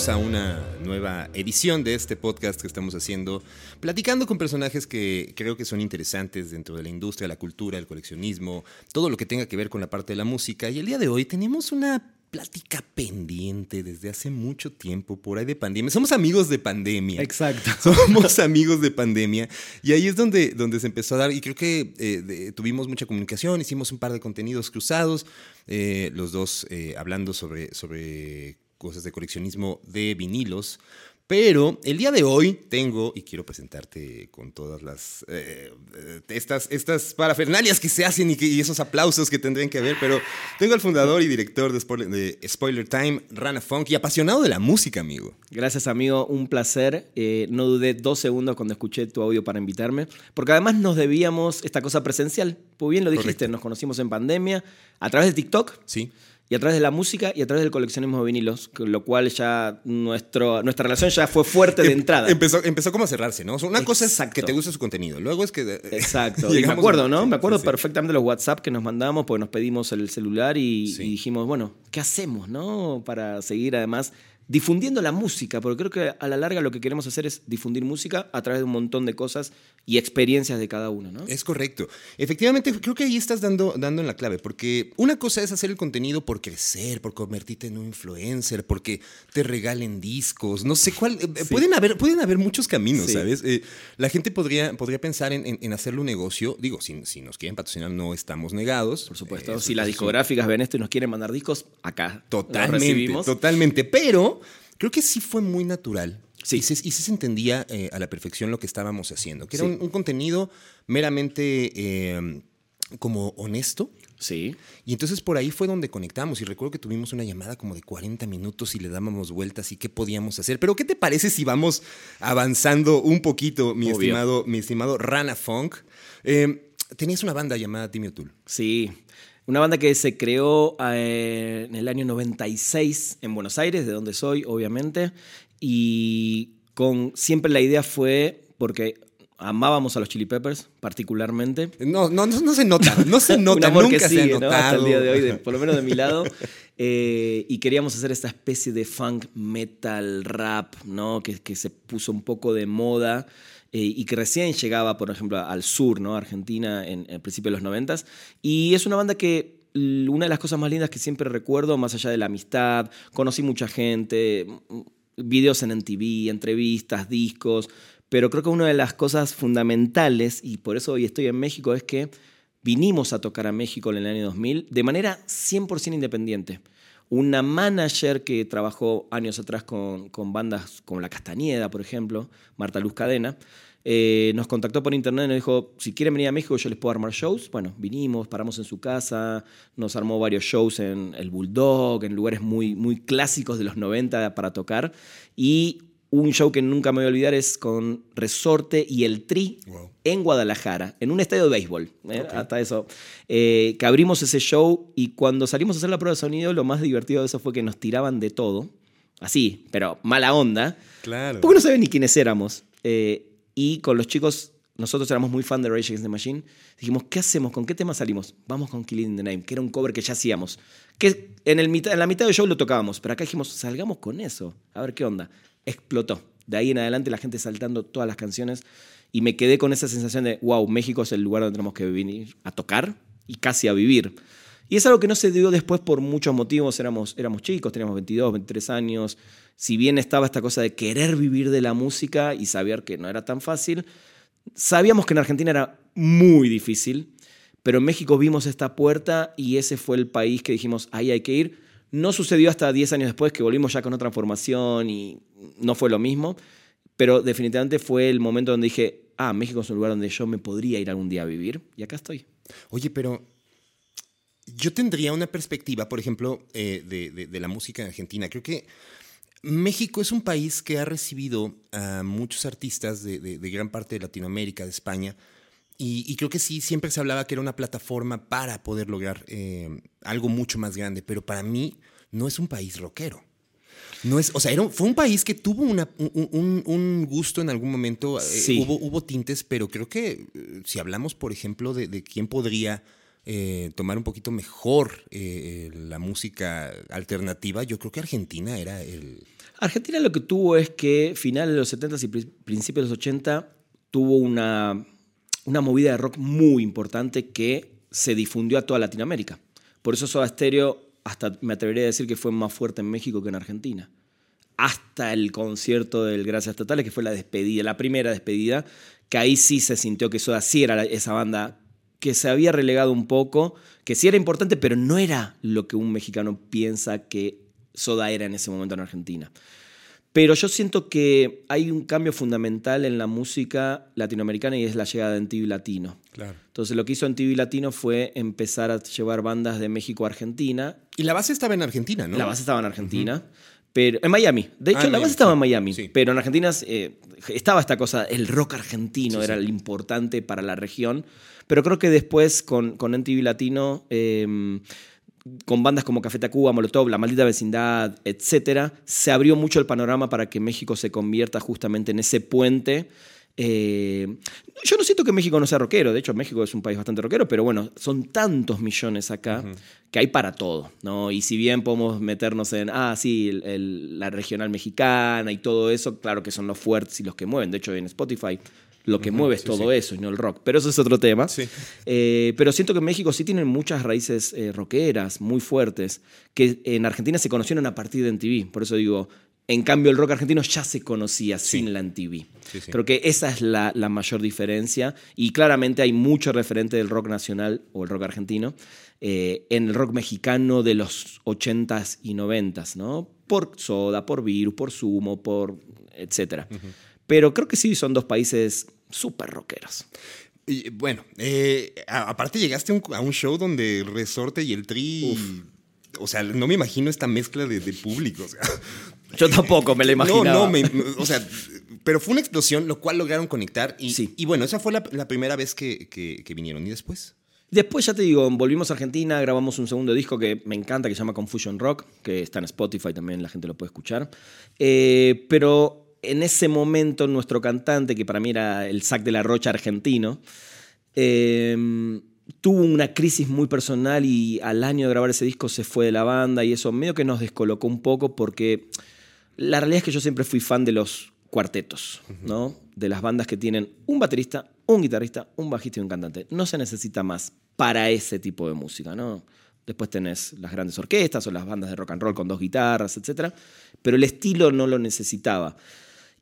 bienvenidos a una nueva edición de este podcast que estamos haciendo, platicando con personajes que creo que son interesantes dentro de la industria, la cultura, el coleccionismo, todo lo que tenga que ver con la parte de la música. Y el día de hoy tenemos una plática pendiente desde hace mucho tiempo por ahí de pandemia. Somos amigos de pandemia. Exacto. Somos amigos de pandemia. Y ahí es donde, donde se empezó a dar, y creo que eh, tuvimos mucha comunicación, hicimos un par de contenidos cruzados, eh, los dos eh, hablando sobre, sobre cosas de coleccionismo de vinilos. Pero el día de hoy tengo, y quiero presentarte con todas las eh, estas, estas parafernalias que se hacen y, esos aplausos que tendrían que ver, pero tengo al fundador y director de Spoiler, Time, Rana Funk, y apasionado de la música, amigo. Gracias, amigo, un placer. Eh, no dudé dos segundos cuando escuché tu audio para invitarme, porque además nos debíamos esta cosa presencial. Pues bien lo dijiste, nos conocimos en pandemia a través de TikTok. Sí y a través de la música y a través del coleccionismo de vinilos, lo cual ya nuestro, nuestra relación ya fue fuerte de em, entrada. Empezó, empezó como a cerrarse, ¿no? Una cosa es que te guste su contenido, luego es que... Exacto, y me acuerdo, ¿no? Me acuerdo perfectamente de los WhatsApp que nos mandamos, porque nos pedimos el celular y, y dijimos, bueno, ¿qué hacemos, no? Para seguir además difundiendo la música, porque creo que a la larga lo que queremos hacer es difundir música a través de un montón de cosas y experiencias de cada uno, ¿no? Es correcto. Efectivamente, creo que ahí estás dando, dando en la clave, porque una cosa es hacer el contenido por crecer, por convertirte en un influencer, porque te regalen discos, no sé cuál. Eh, pueden, haber, pueden haber muchos caminos, ¿sabes? Eh, la gente podría, podría pensar en, en, hacerle un negocio. Digo, si, si, nos quieren patrocinar, no estamos negados. Por supuesto. Eh, si las discográficas ven esto y nos quieren mandar discos, acá. Totalmente. Totalmente. Pero creo que sí fue muy natural. Sí. Y, sí se entendía eh, a la perfección lo que estábamos haciendo, que era un, contenido meramente em, como honesto. Sí. Y entonces por ahí fue donde conectamos y recuerdo que tuvimos una llamada como de 40 minutos y le dábamos vueltas y qué podíamos hacer. Pero ¿qué te parece si vamos avanzando un poquito, mi, estimado, mi estimado Rana Funk? Em, tenías una banda llamada Timmy O'Toole. Sí. Una banda que se creó eh, en el año 96 en Buenos Aires, de donde soy, obviamente, y con siempre la idea fue porque amábamos a los Chili Peppers particularmente. No, no, no, se nota, no se nota, nunca se ha notado. Hasta el día de hoy, por lo menos de mi lado. Eh, y queríamos hacer esta especie de funk metal rap, ¿no? Que, que se puso un poco de moda. Eh, y que recién llegaba, por ejemplo, al sur, ¿no? Argentina, en el principio de los noventas. Y es una banda que una de las cosas más lindas que siempre recuerdo, más allá de la amistad, conocí mucha gente, videos en MTV, entrevistas, discos, pero creo que una de las cosas fundamentales, y por eso hoy estoy en México, es que vinimos a tocar a México en el año 2000 de manera 100% independiente una manager que trabajó años atrás con, bandas como La Castañeda, por ejemplo, Marta Luz Cadena, eh, nos contactó por internet y nos dijo, si quieren venir a México yo les puedo armar shows. Bueno, vinimos, paramos en su casa, nos armó varios shows en el Bulldog, en lugares muy, muy clásicos de los 90 para tocar. Y un show que nunca me voy a olvidar es con Resorte y el Tri en Guadalajara, en un estadio de béisbol. ¿eh? Hasta eso. Eh, que abrimos ese show y cuando salimos a hacer la prueba de sonido, lo más divertido de eso fue que nos tiraban de todo. Así, pero mala onda. Claro. Porque no saben ni quiénes éramos. Eh, y con los chicos, nosotros éramos muy fan de Rage Against the Machine. Dijimos, ¿qué hacemos? ¿Con qué tema salimos? Vamos con Killing the Name, que era un cover que ya hacíamos. Que en, el, en la mitad del show lo tocábamos, pero acá dijimos, salgamos con eso. A ver qué onda explotó. De ahí en adelante la gente saltando todas las canciones y me quedé con esa sensación de, wow, México es el lugar donde tenemos que venir a tocar y casi a vivir. Y es algo que no se dio después por muchos motivos, éramos, éramos chicos, teníamos 22, 23 años, si bien estaba esta cosa de querer vivir de la música y saber que no era tan fácil, sabíamos que en Argentina era muy difícil, pero en México vimos esta puerta y ese fue el país que dijimos, ahí hay que ir no sucedió hasta 10 años después que volvimos ya con otra formación y no fue lo mismo, pero definitivamente fue el momento donde dije, ah, México es un lugar donde yo me podría ir algún día a vivir y acá estoy. Oye, pero yo tendría una perspectiva, por ejemplo, eh, de, la música en Argentina. Creo que México es un país que ha recibido a muchos artistas de, gran parte de Latinoamérica, de España, y, creo que sí, siempre se hablaba que era una plataforma para poder lograr eh, algo mucho más grande, pero para mí no es un país rockero. No es, o sea, fue un país que tuvo una, un, gusto en algún momento. Eh, hubo, hubo tintes, pero creo que eh, si hablamos, por ejemplo, de, quién podría tomar un poquito mejor la música alternativa, yo creo que Argentina era el... Argentina lo que tuvo es que finales de los 70 y principios de los 80 tuvo una, una movida de rock muy importante que se difundió a toda Latinoamérica. Por eso Soda Stereo, hasta me atrevería a decir que fue más fuerte en México que en Argentina. Hasta el concierto del Gracias Totales, que fue la despedida, la primera despedida, que ahí sí se sintió que Soda sí era esa banda que se había relegado un poco, que sí era importante, pero no era lo que un mexicano piensa que Soda era en ese momento en Argentina. Pero yo siento que hay un cambio fundamental en la música latinoamericana y es la llegada de MTV Latino. Claro. Entonces lo que hizo MTV Latino fue empezar a llevar bandas de México a Argentina. Y la base estaba en Argentina, ¿no? La base estaba en Argentina. Pero, en Miami. De hecho, ah, la base estaba en Miami. Pero en Argentina eh, estaba esta cosa, el rock argentino era el importante para la región. Pero creo que después con, con MTV Latino, em, con bandas como Café Tacuba, Molotov, La Maldita Vecindad, etc., se abrió mucho el panorama para que México se convierta justamente en ese puente. Eh, yo no siento que México no sea rockero, de hecho México es un país bastante rockero, pero bueno, son tantos millones acá que hay para todo, ¿no? Y si bien podemos meternos en, ah, sí, la regional mexicana y todo eso, claro que son los fuertes y los que mueven, de hecho en Spotify lo que mueve es todo eso y no el rock. Pero eso es otro tema. Eh, pero siento que en México sí tienen muchas raíces eh, rockeras muy fuertes que en Argentina se conocieron a partir de MTV. Por eso digo, en cambio el rock argentino ya se conocía sin la MTV. Creo que esa es la, mayor diferencia y claramente hay mucho referente del rock nacional o el rock argentino eh, en el rock mexicano de los 80s y 90s, ¿no? Por Soda, por Virus, por Sumo, por etcétera. Pero creo que sí son dos países súper rockeros. Y, bueno, eh, aparte llegaste a un show donde el Resorte y el Tri... O sea, no me imagino esta mezcla de, público. Yo tampoco me la imaginaba. No, no, o sea, pero fue una explosión, lo cual lograron conectar. Y, sí. y bueno, esa fue la, primera vez que, que, vinieron. ¿Y después? Después, ya te digo, volvimos a Argentina, grabamos un segundo disco que me encanta, que se llama Confusion Rock, que está en Spotify también, la gente lo puede escuchar. Eh, pero en ese momento nuestro cantante, que para mí era el Sac de la Rocha argentino, em, tuvo una crisis muy personal y al año de grabar ese disco se fue de la banda y eso medio que nos descolocó un poco porque la realidad es que yo siempre fui fan de los cuartetos, ¿no? De las bandas que tienen un baterista, un guitarrista, un bajista y un cantante. No se necesita más para ese tipo de música, ¿no? Después tenés las grandes orquestas o las bandas de rock and roll con dos guitarras, etc. Pero el estilo no lo necesitaba.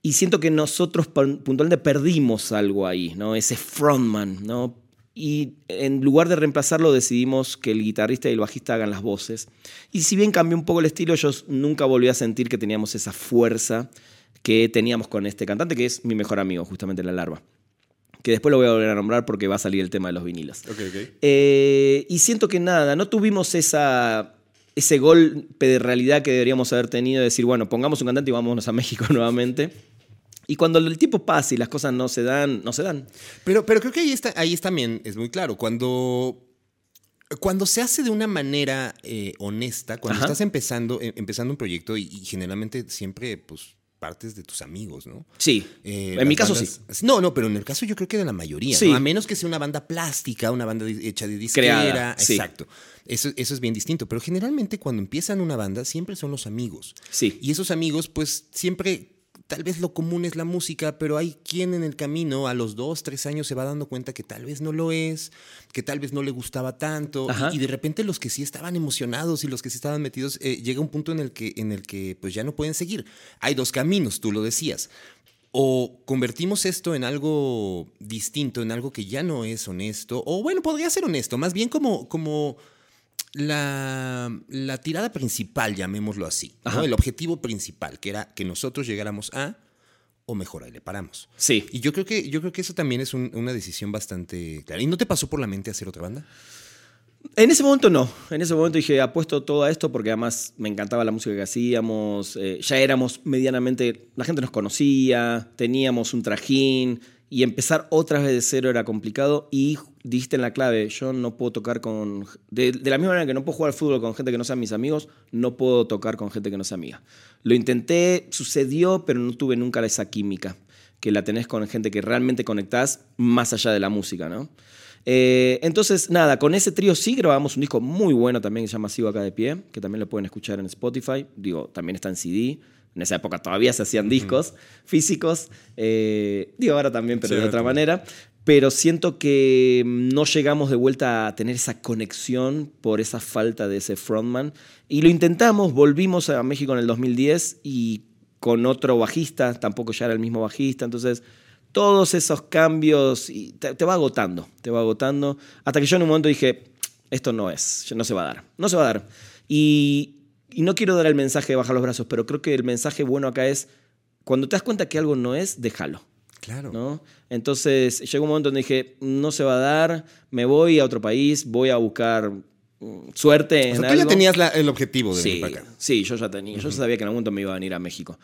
Y siento que nosotros puntualmente perdimos algo ahí, ¿no? Ese frontman, ¿no? Y en lugar de reemplazarlo decidimos que el guitarrista y el bajista hagan las voces. Y si bien cambió un poco el estilo, yo nunca volví a sentir que teníamos esa fuerza que teníamos con este cantante, que es mi mejor amigo, justamente La Larva. Que después lo voy a volver a nombrar porque va a salir el tema de los vinilos. Eh, y siento que nada, no tuvimos esa, ese golpe de realidad que deberíamos haber tenido de decir, bueno, pongamos un cantante y vámonos a México nuevamente. Y cuando el tiempo pasa y las cosas no se dan, no se dan. Pero, pero creo que ahí, está, ahí también es muy claro. Cuando, cuando se hace de una manera eh, honesta, cuando estás empezando, eh, empezando un proyecto y, generalmente siempre, pues, partes de tus amigos, ¿no? Sí. Eh, en mi caso sí. No, no, pero en el caso yo creo que de la mayoría. Sí. A menos que sea una banda plástica, una banda hecha de disquera. Exacto. Eso, eso es bien distinto. Pero generalmente cuando empiezan una banda, siempre son los amigos. Sí. Y esos amigos, pues, siempre tal vez lo común es la música, pero hay quien en el camino a los dos, tres años se va dando cuenta que tal vez no lo es, que tal vez no le gustaba tanto, y, de repente los que sí estaban emocionados y los que sí estaban metidos, eh, llega un punto en el, que, en el que pues ya no pueden seguir. Hay dos caminos, tú lo decías. O convertimos esto en algo distinto, en algo que ya no es honesto, o bueno, podría ser honesto, más bien como... como la, tirada principal, llamémoslo así, el objetivo principal, que era que nosotros llegáramos a, o mejor, ahí le paramos. Sí. Y yo creo que, yo creo que eso también es una decisión bastante clara. ¿Y no te pasó por la mente hacer otra banda? En ese momento no. En ese momento dije, apuesto todo a esto porque además me encantaba la música que hacíamos. Eh, ya éramos medianamente. La gente nos conocía, teníamos un trajín y empezar otra vez de cero era complicado y dijiste en la clave, yo no puedo tocar con... De, la misma manera que no puedo jugar al fútbol con gente que no sean mis amigos, no puedo tocar con gente que no sea amiga. Lo intenté, sucedió, pero no tuve nunca esa química que la tenés con gente que realmente conectás más allá de la música, ¿no? Eh, entonces, nada, con ese trío sí grabamos un disco muy bueno también que se llama Sigo acá de pie, que también lo pueden escuchar en Spotify. Digo, también está en CD. En esa época todavía se hacían discos físicos. Eh, digo, ahora también, pero Sí, de otra manera. Pero siento que no llegamos de vuelta a tener esa conexión por esa falta de ese frontman. Y lo intentamos, volvimos a México en el 2010 y con otro bajista, tampoco ya era el mismo bajista. Entonces, todos esos cambios y te, te va agotando, te va agotando. Hasta que yo en un momento dije, esto no es, no se va a dar, no se va a dar. Y, y no quiero dar el mensaje de bajar los brazos, pero creo que el mensaje bueno acá es, cuando te das cuenta que algo no es, déjalo. Claro. ¿no? Entonces llegó un momento donde dije, no se va a dar, me voy a otro país, voy a buscar mm, suerte O en tú ya tenías la- el objetivo de venir Sí, para acá. sí, yo ya tenía. Yo sabía que en algún momento me iba a venir a México.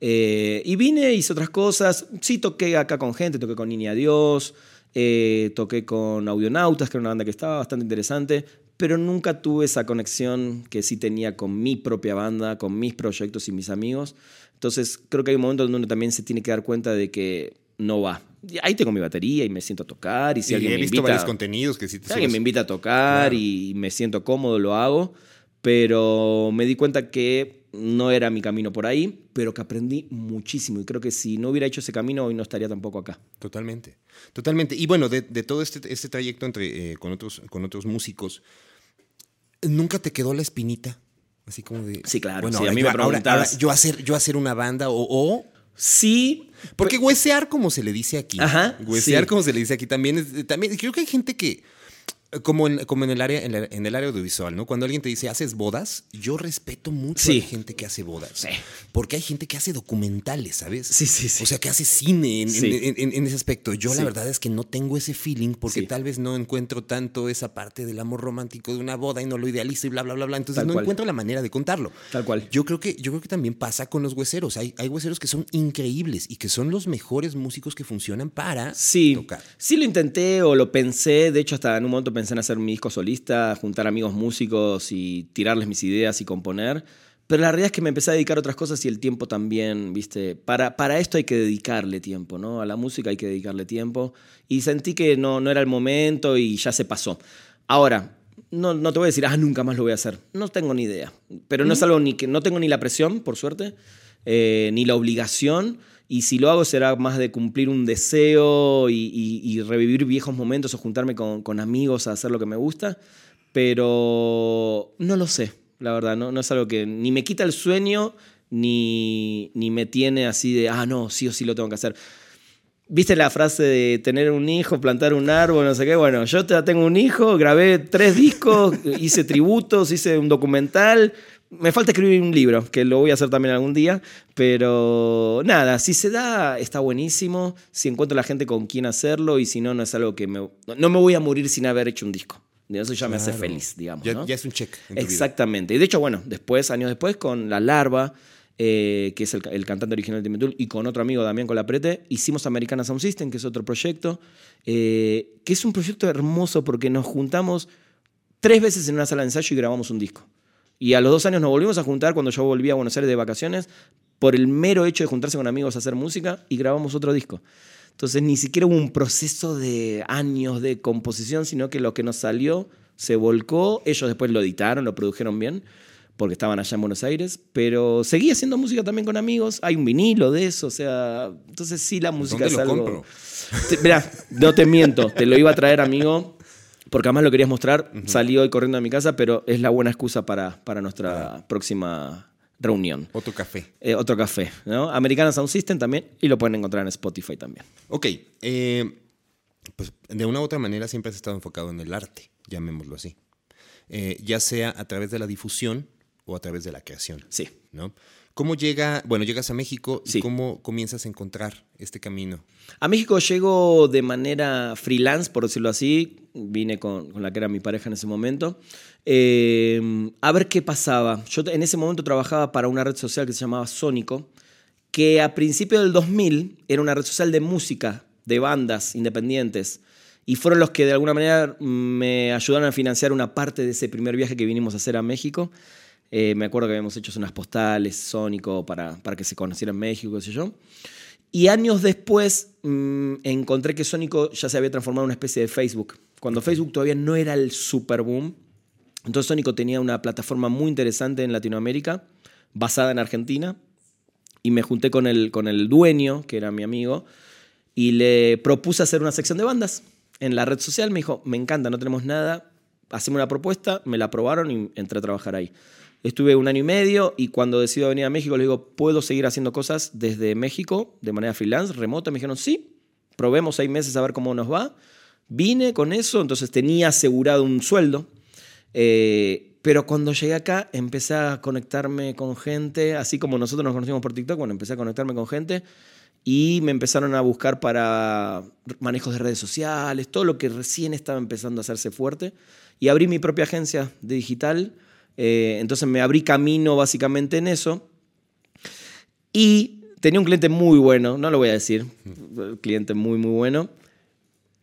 Eh, y vine, hice otras cosas. Sí, toqué acá con gente, toqué con Niña Dios, eh, toqué con Audionautas, que era una banda que estaba bastante interesante, pero nunca tuve esa conexión que sí tenía con mi propia banda, con mis proyectos y mis amigos. Entonces, creo que hay un momento donde uno también se tiene que dar cuenta de que no va. Ahí tengo mi batería y me siento a tocar. Y si y alguien he me visto invita, varios contenidos que sí te si alguien me invita a tocar Claro. y me siento cómodo, lo hago. Pero me di cuenta que no era mi camino por ahí, pero que aprendí muchísimo. Y creo que si no hubiera hecho ese camino, hoy no estaría tampoco acá. Totalmente, totalmente. Y bueno, de, de todo este, este trayecto entre, eh, con, otros, con otros músicos, ¿nunca te quedó la espinita? Así como de... Sí, claro, Bueno, sí, a mí yo, me ahora- preguntabas- ahora yo, hacer, yo hacer una banda o... o- Sí, porque huesear, como se le dice aquí. Ajá, Huesear, sí. como se le dice aquí, también es... También, creo que hay gente que... Como en, como en el área en, la- en el área audiovisual, ¿no? Cuando alguien te dice, ¿haces bodas? Yo respeto mucho Sí. a la gente que hace bodas. Sí. Porque hay gente que hace documentales, ¿sabes? Sí, sí, sí. O sea, que hace cine en, Sí. ese aspecto. Yo la verdad es que no tengo ese feeling porque tal vez no encuentro tanto esa parte del amor romántico de una boda y no lo idealizo y bla, bla, bla, bla. Entonces Tal no cual. encuentro la manera de contarlo. Tal cual. Yo creo que, yo creo que también pasa con los hueseros. Hay, hay hueseros que son increíbles y que son los mejores músicos que funcionan para Sí, tocar. sí lo intenté o lo pensé. De hecho, hasta en un momento pensé en hacer mi disco solista, juntar amigos músicos y tirarles mis ideas y componer. Pero la realidad es que me empecé a dedicar a otras cosas y el tiempo también, ¿viste? Para, para esto hay que dedicarle tiempo, ¿no? A la música hay que dedicarle tiempo. Y sentí que no, no era el momento y ya se pasó. Ahora, no, no te voy a decir, ah, nunca más lo voy a hacer. No tengo ni idea. Pero no es algo ni que. No tengo ni la presión, por suerte, eh, ni la obligación. Y si lo hago será más de cumplir un deseo y, y- y revivir viejos momentos o juntarme con, con amigos a hacer lo que me gusta. Pero no lo sé, la verdad. No, no es algo que ni me quita el sueño ni, ni me tiene así de, ah, no, sí o sí lo tengo que hacer. ¿Viste la frase de tener un hijo, plantar un árbol, no sé qué? Bueno, yo te- tengo un hijo, grabé tres discos, hice tributos, hice un documental. Me falta escribir un libro, que lo voy a hacer también algún día. Pero nada, si se da, está buenísimo. Si encuentro la gente con quien hacerlo y si no, no es algo que me... No me voy a morir sin haber hecho un disco. Eso ya me hace feliz, digamos. Ya, ¿no? ya es un check. Exactamente. Y de hecho, bueno, después, años después, con La Larva, eh, que es el, el cantante original de Timetul, y con otro amigo, Damián Colaprete, hicimos Americana Sound System, que es otro proyecto, eh, que es un proyecto hermoso porque nos juntamos tres veces en una sala de ensayo y grabamos un disco. Y a los dos años nos volvimos a juntar cuando yo volví a Buenos Aires de vacaciones por el mero hecho de juntarse con amigos a hacer música y grabamos otro disco. Entonces ni siquiera hubo un proceso de años de composición, sino que lo que nos salió se volcó, ellos después lo editaron, lo produjeron bien, porque estaban allá en Buenos Aires, pero seguí haciendo música también con amigos, hay un vinilo de eso, o sea, entonces sí la música ¿Dónde es lo algo... compro? Mirá, no te miento, te lo iba a traer, amigo, porque además lo querías mostrar. Salí hoy corriendo de mi casa, pero es la buena excusa para, para nuestra próxima reunión. Otro café. Eh, otro café, ¿no? American Sound System también, y lo pueden encontrar en Spotify también. Ok, eh, pues de una u otra manera siempre has estado enfocado en el arte, llamémoslo así. Eh, ya sea a través de la difusión o a través de la creación. Sí. ¿no? ¿Cómo llega, bueno, llegas a México y Sí. cómo comienzas a encontrar este camino? A México llego de manera freelance, por decirlo así. Vine con, con la que era mi pareja en ese momento. Eh, a ver qué pasaba. Yo en ese momento trabajaba para una red social que se llamaba Sónico, que a principios del 2000 era una red social de música, de bandas independientes. Y fueron los que de alguna manera me ayudaron a financiar una parte de ese primer viaje que vinimos a hacer a México. Eh, me acuerdo que habíamos hecho unas postales, Sónico, para, para que se conociera en México, qué sé yo. Y años después mm, encontré que Sónico ya se había transformado en una especie de Facebook, cuando Facebook todavía no era el super boom. Entonces Sónico tenía una plataforma muy interesante en Latinoamérica, basada en Argentina, y me junté con el, con el dueño, que era mi amigo, y le propuse hacer una sección de bandas en la red social. Me dijo, me encanta, no tenemos nada, hacemos una propuesta, me la aprobaron y entré a trabajar ahí. Estuve un año y medio y cuando decido venir a México le digo, ¿puedo seguir haciendo cosas desde México de manera freelance, remota? Me dijeron, sí, probemos seis meses a ver cómo nos va. Vine con eso, entonces tenía asegurado un sueldo. Eh, pero cuando llegué acá empecé a conectarme con gente, así como nosotros nos conocimos por TikTok, bueno, empecé a conectarme con gente y me empezaron a buscar para manejos de redes sociales, todo lo que recién estaba empezando a hacerse fuerte. Y abrí mi propia agencia de digital eh, entonces me abrí camino básicamente en eso. Y tenía un cliente muy bueno, no lo voy a decir, cliente muy, muy bueno.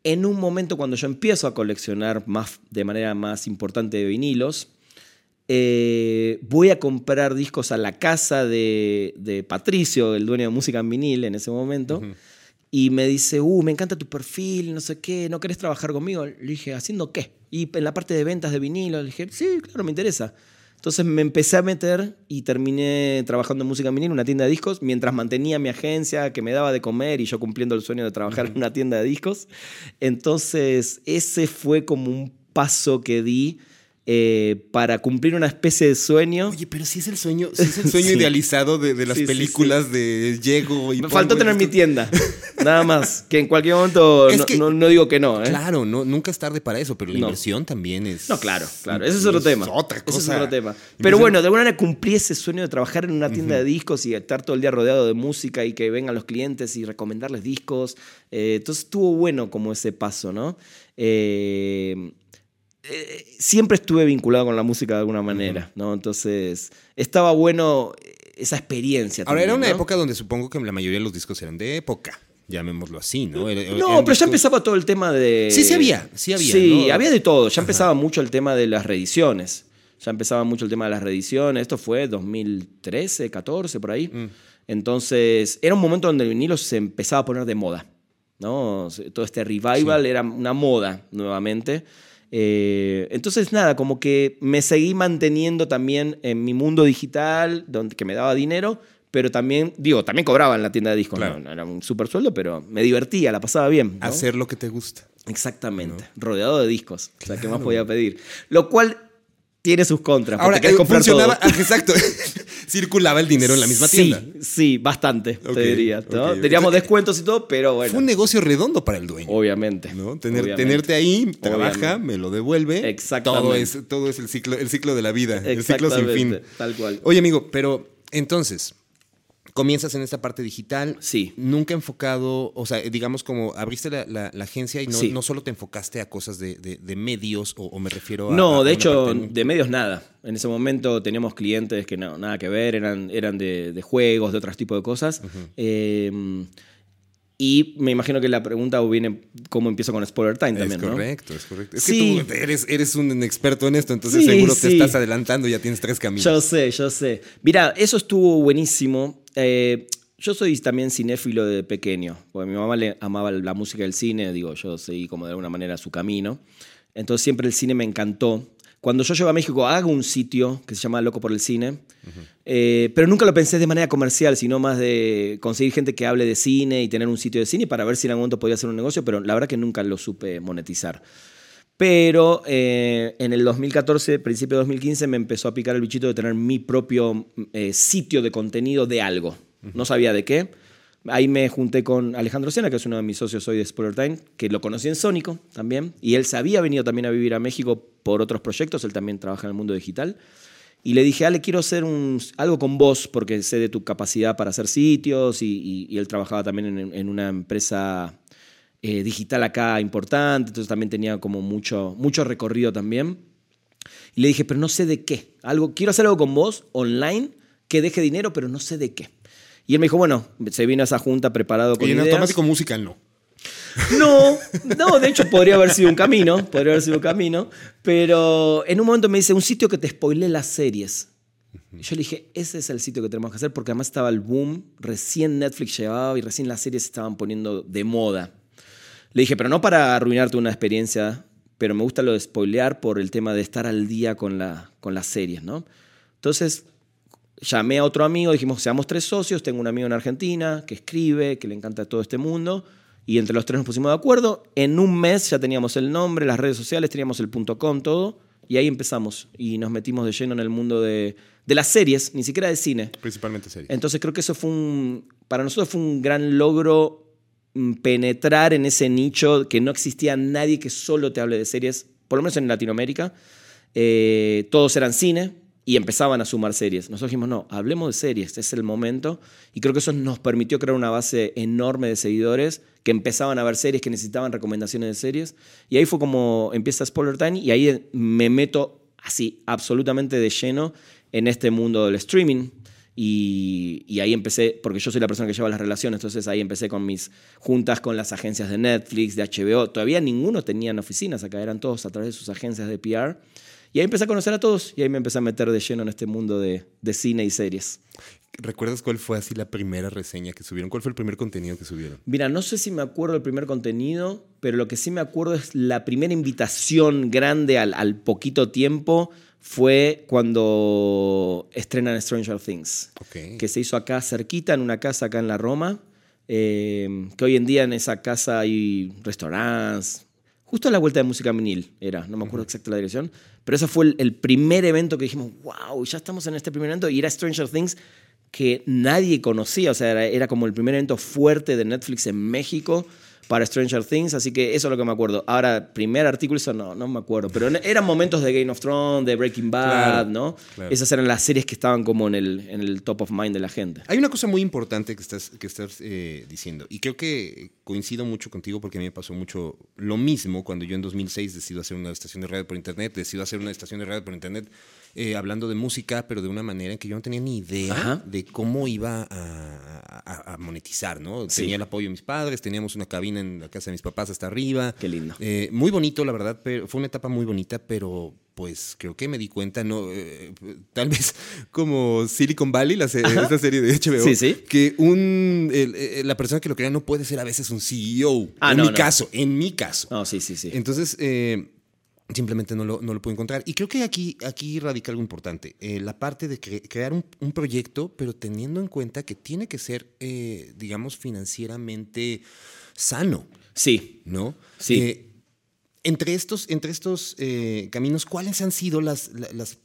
En un momento cuando yo empiezo a coleccionar más, de manera más importante de vinilos, eh, voy a comprar discos a la casa de, Patricio, el dueño de música en vinil en ese momento, y me dice, uh, me encanta tu perfil, no sé qué, ¿no querés trabajar conmigo? Le dije, ¿haciendo qué? Y en la parte de ventas de vinilo, le dije, sí, claro, me interesa. Entonces me empecé a meter y terminé trabajando en música en vinilo, una tienda de discos, mientras mantenía mi agencia que me daba de comer y yo cumpliendo el sueño de trabajar en una tienda de discos. Entonces ese fue como un paso que di eh, para cumplir una especie de sueño. Oye, pero si es el sueño, si es el sueño idealizado de, las películas de llego y Me faltó tener mi tienda, nada más. Que en cualquier momento no, digo que no. ¿eh? Claro, no, nunca es tarde para eso, pero la inversión también es. No, claro, claro. Ese es otro tema. Otra cosa. Ese es otro tema. Pero bueno, de alguna manera cumplí ese sueño de trabajar en una tienda de discos y estar todo el día rodeado de música y que vengan los clientes y recomendarles discos. Eh, entonces estuvo bueno como ese paso, ¿no? Eh eh, siempre estuve vinculado con la música de alguna manera, ¿no? Entonces, estaba bueno esa experiencia. Ahora, era una época donde supongo que la mayoría de los discos eran de época llamémoslo así, ¿no? no, pero ya empezaba todo el tema de... Sí, sí había, sí había. Sí, había de todo, ya empezaba mucho el tema de las reediciones, ya empezaba mucho el tema de las reediciones, esto fue 2013, 14, por ahí. Mm. Entonces, era un momento donde el vinilo se empezaba a poner de moda, ¿no? Todo este revival era una moda nuevamente. Eh, entonces, nada, como que me seguí manteniendo también en mi mundo digital, donde, que me daba dinero, pero también, digo, también cobraba en la tienda de discos. No, era un super sueldo, pero me divertía, la pasaba bien. Hacer lo que te gusta. Exactamente, rodeado de discos. O sea, ¿qué más podía pedir? Lo cual tiene sus contras. Ahora, eh, comprar todo. exacto. Circulaba el dinero en la misma tienda. Sí, sí, bastante, te diría. Teníamos descuentos y todo, pero bueno. Fue un negocio redondo para el dueño. Obviamente. ¿no? Tenerte ahí, trabaja, me lo devuelve. Exactamente. Todo es, todo es el, ciclo, el ciclo de la vida, el ciclo sin fin. Tal cual. Oye, amigo, pero entonces, comienzas en esta parte digital. Sí. Nunca enfocado, o sea, digamos como abriste la, agencia y no, no, solo te enfocaste a cosas de, medios o, me refiero a... No, de hecho, de medios nada. En ese momento teníamos clientes que no, nada que ver, eran, eran de, juegos, de otros tipos de cosas. Y me imagino que la pregunta viene cómo empiezo con Spoiler Time también, es correcto, Es correcto, es que tú eres, eres un experto en esto, entonces seguro te estás adelantando, ya tienes tres caminos. Yo sé, yo sé. Mira, eso estuvo buenísimo. Eh, yo soy también cinéfilo de pequeño, porque mi mamá le amaba la música del cine, digo, yo seguí como de alguna manera su camino. Entonces siempre el cine me encantó. Cuando yo llego a México, hago un sitio que se llama Loco por el Cine, eh, pero nunca lo pensé de manera comercial, sino más de conseguir gente que hable de cine y tener un sitio de cine para ver si en algún momento podía hacer un negocio, pero la verdad que nunca lo supe monetizar. Pero eh, en el 2014, principio de 2015, me empezó a picar el bichito de tener mi propio eh, sitio de contenido de algo. No sabía de qué. Ahí me junté con Alejandro Sena, que es uno de mis socios hoy de Spoiler Time, que lo conocí en Sónico también. Y él se había venido también a vivir a México por otros proyectos. Él también trabaja en el mundo digital. Y le dije, Ale, quiero hacer un, algo con vos porque sé de tu capacidad para hacer sitios. Y, él trabajaba también en, una empresa eh, digital acá importante. Entonces también tenía como mucho, mucho recorrido también. Y le dije, pero no sé de qué. Algo, quiero hacer algo con vos online que deje dinero, pero no sé de qué. Y él me dijo, bueno, se vino a esa junta preparado con Y en automático musical no. No, no, de hecho podría haber sido un camino, podría haber sido un camino, pero en un momento me dice, un sitio que te spoile las series. Y yo le dije, ese es el sitio que tenemos que hacer porque además estaba el boom, recién Netflix llevaba y recién las series se estaban poniendo de moda. Le dije, pero no para arruinarte una experiencia pero me gusta lo de spoilear por el tema de estar al día con, la, con las series, ¿no? Entonces, llamé a otro amigo, dijimos, seamos tres socios, tengo un amigo en Argentina que escribe, que le encanta todo este mundo, y entre los tres nos pusimos de acuerdo. En un mes ya teníamos el nombre, las redes sociales, teníamos el .com, todo, y ahí empezamos y nos metimos de lleno en el mundo de, de las series, ni siquiera de cine. Principalmente series. Entonces creo que eso fue un, para nosotros fue un gran logro penetrar en ese nicho que no existía nadie que solo te hable de series, por lo menos en Latinoamérica. Eh, todos eran cine, y empezaban a sumar series. Nosotros dijimos, no, hablemos de series, es el momento. Y creo que eso nos permitió crear una base enorme de seguidores que empezaban a ver series, que necesitaban recomendaciones de series. Y ahí fue como empieza Spoiler Time y ahí me meto así, absolutamente de lleno en este mundo del streaming. Y, y, ahí empecé, porque yo soy la persona que lleva las relaciones, entonces ahí empecé con mis juntas con las agencias de Netflix, de HBO. Todavía ninguno tenían oficinas acá, eran todos a través de sus agencias de PR. Y ahí empecé a conocer a todos y ahí me empecé a meter de lleno en este mundo de, de cine y series. ¿Recuerdas cuál fue así la primera reseña que subieron? ¿Cuál fue el primer contenido que subieron? Mira, no sé si me acuerdo del primer contenido, pero lo que sí me acuerdo es la primera invitación grande al, al poquito tiempo fue cuando estrenan Stranger Things, que se hizo acá cerquita, en una casa acá en la Roma, eh, que hoy en día en esa casa hay restaurantes, justo a la vuelta de música vinil era, no me acuerdo exacto la dirección, pero ese fue el, el primer evento que dijimos, wow, ya estamos en este primer evento, y era Stranger Things que nadie conocía, o sea, era, era como el primer evento fuerte de Netflix en México para Stranger Things, así que eso es lo que me acuerdo. Ahora, primer artículo, eso no, no me acuerdo, pero eran momentos de Game of Thrones, de Breaking Bad, Claro, ¿no? claro. Esas eran las series que estaban como en el, en el top of mind de la gente. Hay una cosa muy importante que estás, que estás eh, diciendo, y creo que coincido mucho contigo porque a mí me pasó mucho lo mismo cuando yo en 2006 decido hacer una estación de radio por internet, decido hacer una estación de radio por internet eh, hablando de música, pero de una manera en que yo no tenía ni idea Ajá. de cómo iba a, a- a monetizar, ¿no? Sí. Tenía el apoyo de mis padres, teníamos una cabina en la casa de mis papás hasta arriba. Qué lindo. Eh, muy bonito, la verdad, pero fue una etapa muy bonita, pero pues creo que me di cuenta, no, eh, tal vez como Silicon Valley, la se- esta serie de HBO, Sí, sí. que un, el- la persona que lo crea no puede ser a veces un CEO. Ah, en no, mi no. caso, en mi caso. No, sí, sí, sí. Entonces, eh, simplemente no lo, no lo puedo encontrar. Y creo que aquí, aquí radica algo importante. eh, la parte de cre- crear un, un proyecto, pero teniendo en cuenta que tiene que ser, eh, digamos, financieramente sano, Sí, ¿no? Sí. Eh, entre estos, entre estos caminos, ¿cuáles han sido las, la- las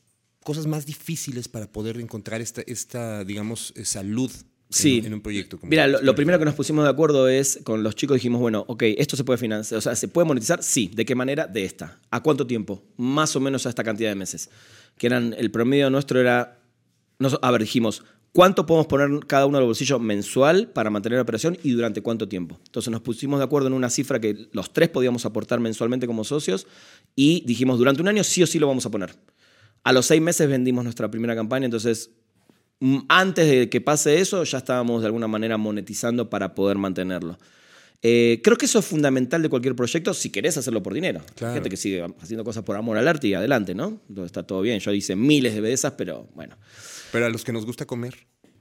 cosas más difíciles para poder encontrar esta, esta digamos, salud Sí. en, un proyecto? Como Mira, lo, lo primero que nos pusimos de acuerdo es, con los chicos dijimos, bueno, ok, esto se puede financiar, o sea, ¿se puede monetizar? Sí. ¿De qué manera? De esta. ¿A cuánto tiempo? Más o menos a esta cantidad de meses. Que eran, el promedio nuestro era, nos- a ver, dijimos, ¿cuánto podemos poner cada uno del bolsillo mensual para mantener la operación y durante cuánto tiempo? Entonces nos pusimos de acuerdo en una cifra que los tres podíamos aportar mensualmente como socios y dijimos, durante un año sí o sí lo vamos a poner. A los seis meses vendimos nuestra primera campaña, entonces antes de que pase eso, ya estábamos de alguna manera monetizando para poder mantenerlo. Eh, creo que eso es fundamental de cualquier proyecto si querés hacerlo por dinero. Hay Claro. gente que sigue haciendo cosas por amor al arte y adelante, ¿no? Entonces, Está todo bien. Yo hice miles de esas, pero bueno. Pero a los que nos gusta comer.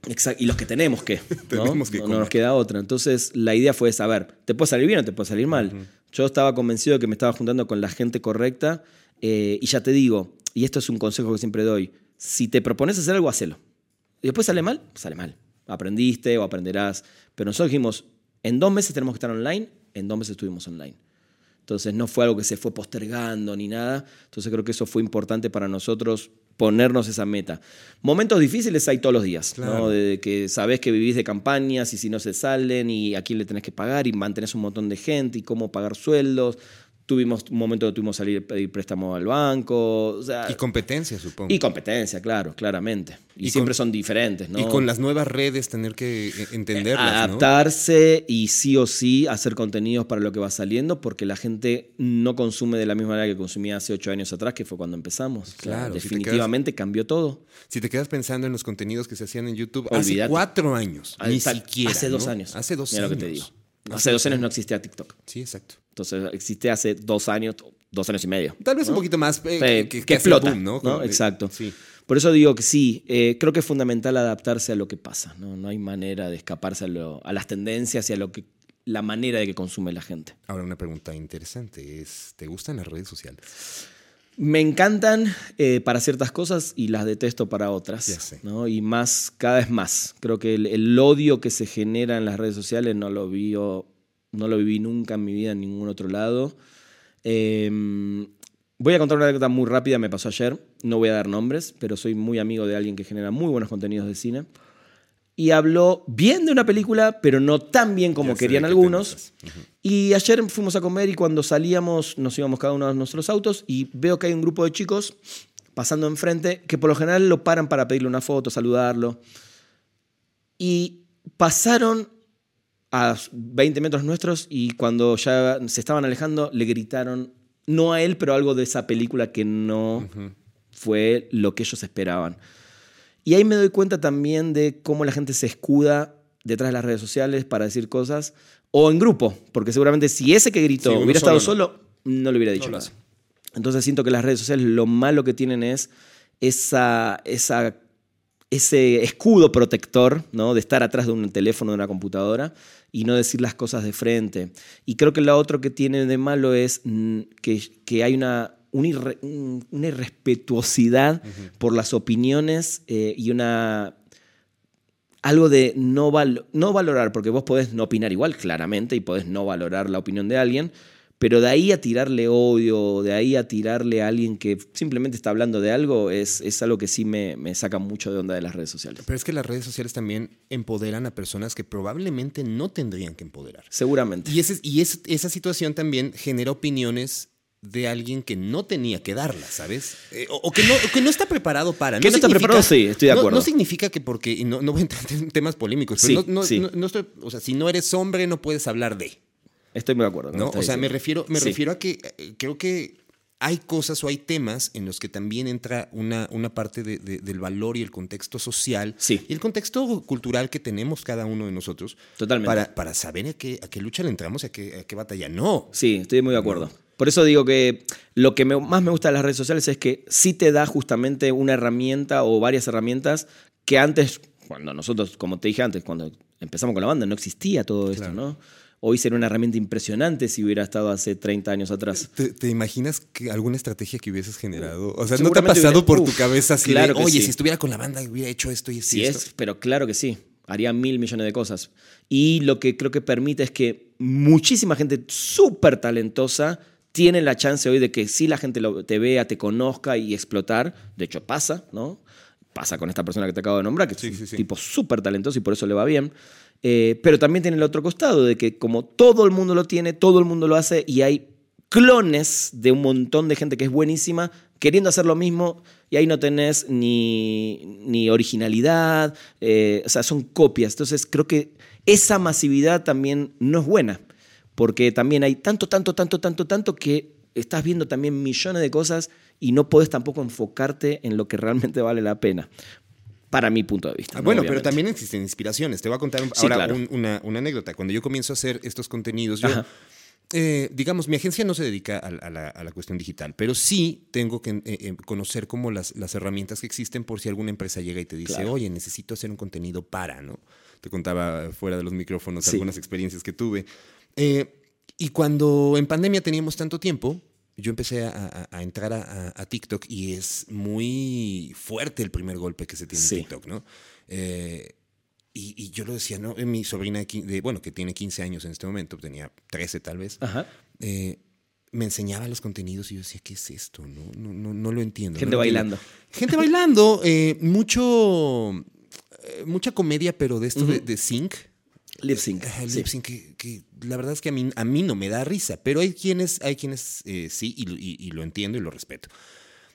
Exacto. Y los que tenemos que. ¿no? Tenemos que no, no comer. nos queda otra. Entonces, la idea fue saber, ¿te puede salir bien o te puede salir mal? Yo estaba convencido de que me estaba juntando con la gente correcta. eh, y ya te digo, y esto es un consejo que siempre doy: si te propones hacer algo, hacelo. Y después sale mal, sale mal. Aprendiste o aprenderás. Pero nosotros dijimos: en dos meses tenemos que estar online, en dos meses estuvimos online. Entonces no fue algo que se fue postergando ni nada. Entonces creo que eso fue importante para nosotros ponernos esa meta. Momentos difíciles hay todos los días, Claro. ¿no? De que sabés que vivís de campañas y si no se salen y a quién le tenés que pagar y mantenés un montón de gente y cómo pagar sueldos. Tuvimos un momento que tuvimos que salir a pedir préstamo al banco. O sea, Y competencia, supongo. y competencia, claro, claramente. Y, Y siempre con- son diferentes, ¿no? Y con las nuevas redes tener que eh, entenderlas, ¿no? adaptarse y sí o sí hacer contenidos para lo que va saliendo, porque la gente no consume de la misma manera que consumía hace ocho años atrás, que fue cuando empezamos. O sea, Claro, si te definitivamente cambió todo. Si te quedas pensando en los contenidos que se hacían en YouTube hace cuatro años, ni siquiera. Hace dos años. Hace dos Mira años. lo que te digo. Hace dos años no existía TikTok. Sí, exacto. Entonces existe hace dos años, dos años y medio. Tal vez un poquito más eh, que, que, explota, boom, ¿no? Exacto. Sí. Por eso digo que sí, eh, creo que es fundamental adaptarse a lo que pasa. No, no hay manera de escaparse a, lo- a las tendencias y a lo que la manera de que consume la gente. Ahora una pregunta interesante es, ¿te gustan las redes sociales? Me encantan eh, para ciertas cosas y las detesto para otras. ¿no? Y más, cada vez más. Creo que el, el odio que se genera en las redes sociales no lo, vivo, no lo viví nunca en mi vida en ningún otro lado. Eh, voy a contar una anécdota muy rápida, me pasó ayer. No voy a dar nombres, pero soy muy amigo de alguien que genera muy buenos contenidos de cine. Y habló bien de una película, pero no tan bien como Ya querían algunos. Y ayer fuimos a comer y cuando salíamos nos íbamos cada uno a nuestros autos y veo que hay un grupo de chicos pasando enfrente que por lo general lo paran para pedirle una foto, saludarlo. Y pasaron a 20 metros nuestros y cuando ya se estaban alejando le gritaron, no a él, pero algo de esa película que no fue lo que ellos esperaban. Y ahí me doy cuenta también de cómo la gente se escuda detrás de las redes sociales para decir cosas, o en grupo, porque seguramente si ese que gritó Sí, hubiera estado solo no le hubiera dicho No nada. Entonces siento que las redes sociales lo malo que tienen es esa, esa, ese escudo protector ¿no? de estar atrás de un teléfono, de una computadora y no decir las cosas de frente. Y creo que lo otro que tiene de malo es mm, que, que hay una, una, irre- un- una irrespetuosidad por las opiniones eh, y una algo de no, val- no valorar, porque vos podés no opinar igual, claramente, y podés no valorar la opinión de alguien, pero de ahí a tirarle odio, de ahí a tirarle a alguien que simplemente está hablando de algo, es, es algo que sí me, me saca mucho de onda de las redes sociales. Pero es que las redes sociales también empoderan a personas que probablemente no tendrían que empoderar. Seguramente. Y, ese, y es- esa situación también genera opiniones de alguien que no tenía que darlas, ¿sabes? Eh, o, o que no, o que no está preparado para. Que no está preparado, sí, estoy de acuerdo. No, significa que porque, y no, no voy a entrar en temas polémicos, Sí, pero no, no- sí. no- no estoy, o sea, si no eres hombre no puedes hablar de, Estoy muy de acuerdo. ¿no? O sea, me refiero, me Sí. refiero a que eh, creo que hay cosas o hay temas en los que también entra una, una parte de- de- del valor y el contexto social Sí. y el contexto cultural que tenemos cada uno de nosotros Totalmente. para, para saber a qué, a qué lucha le entramos y a qué, a qué batalla no. Sí, estoy muy de acuerdo. Por eso digo que lo que me- más me gusta de las redes sociales es que sí te da justamente una herramienta o varias herramientas que antes, cuando nosotros, como te dije antes, cuando empezamos con la banda, no existía todo esto, Claro. ¿no? Hoy sería una herramienta impresionante si hubiera estado hace 30 años atrás. ¿Te, te imaginas que alguna estrategia que hubieses generado? O sea, ¿no te ha pasado hubiera- por Uf, tu cabeza así claro de, oye, sí. si estuviera con la banda hubiera hecho esto y esto Sí esto"? es, pero claro que sí. Haría mil millones de cosas. Y lo que creo que permite es que muchísima gente súper talentosa tiene la chance hoy de que sí la gente lo- te vea, te conozca y explotar. De hecho, pasa, ¿no? Pasa con esta persona que te acabo de nombrar, que Sí, es un sí. tipo súper talentoso y por eso le va bien. Eh, pero también tiene el otro costado de que como todo el mundo lo tiene, todo el mundo lo hace y hay clones de un montón de gente que es buenísima queriendo hacer lo mismo y ahí no tenés ni, ni originalidad, eh, o sea, son copias. Entonces creo que esa masividad también no es buena, porque también hay tanto, tanto, tanto, tanto, tanto que estás viendo también millones de cosas y no podés tampoco enfocarte en lo que realmente vale la pena. Para mi punto de vista. Ah, ¿no? bueno, pero también existen inspiraciones. Te voy a contar Sí, ahora claro. un- una, una anécdota. Cuando yo comienzo a hacer estos contenidos, yo, eh, digamos, mi agencia no se dedica a, a la, a la cuestión digital, pero sí tengo que eh, eh, conocer como las, las herramientas que existen por si alguna empresa llega y te dice, Claro. oye, necesito hacer un contenido para, ¿no? Te contaba fuera de los micrófonos Sí. algunas experiencias que tuve. Eh, y cuando en pandemia teníamos tanto tiempo, yo empecé a, a- a entrar a, TikTok y es muy fuerte el primer golpe que se tiene Sí. en TikTok, ¿no? Eh, y, y yo lo decía, ¿no? Mi sobrina, de, bueno, que tiene 15 años en este momento, tenía 13 tal vez, Ajá. eh, me enseñaba los contenidos y yo decía, ¿qué es esto? No, no, no, no lo entiendo. Gente no lo entiendo". bailando. Gente bailando, eh, mucho, eh, mucha comedia, pero de esto de, de sync. Lip sync. Sí. lip sync que, que la verdad es que a mí, a mí no me da risa, pero hay quienes, hay quienes eh, sí y, y- y lo entiendo y lo respeto.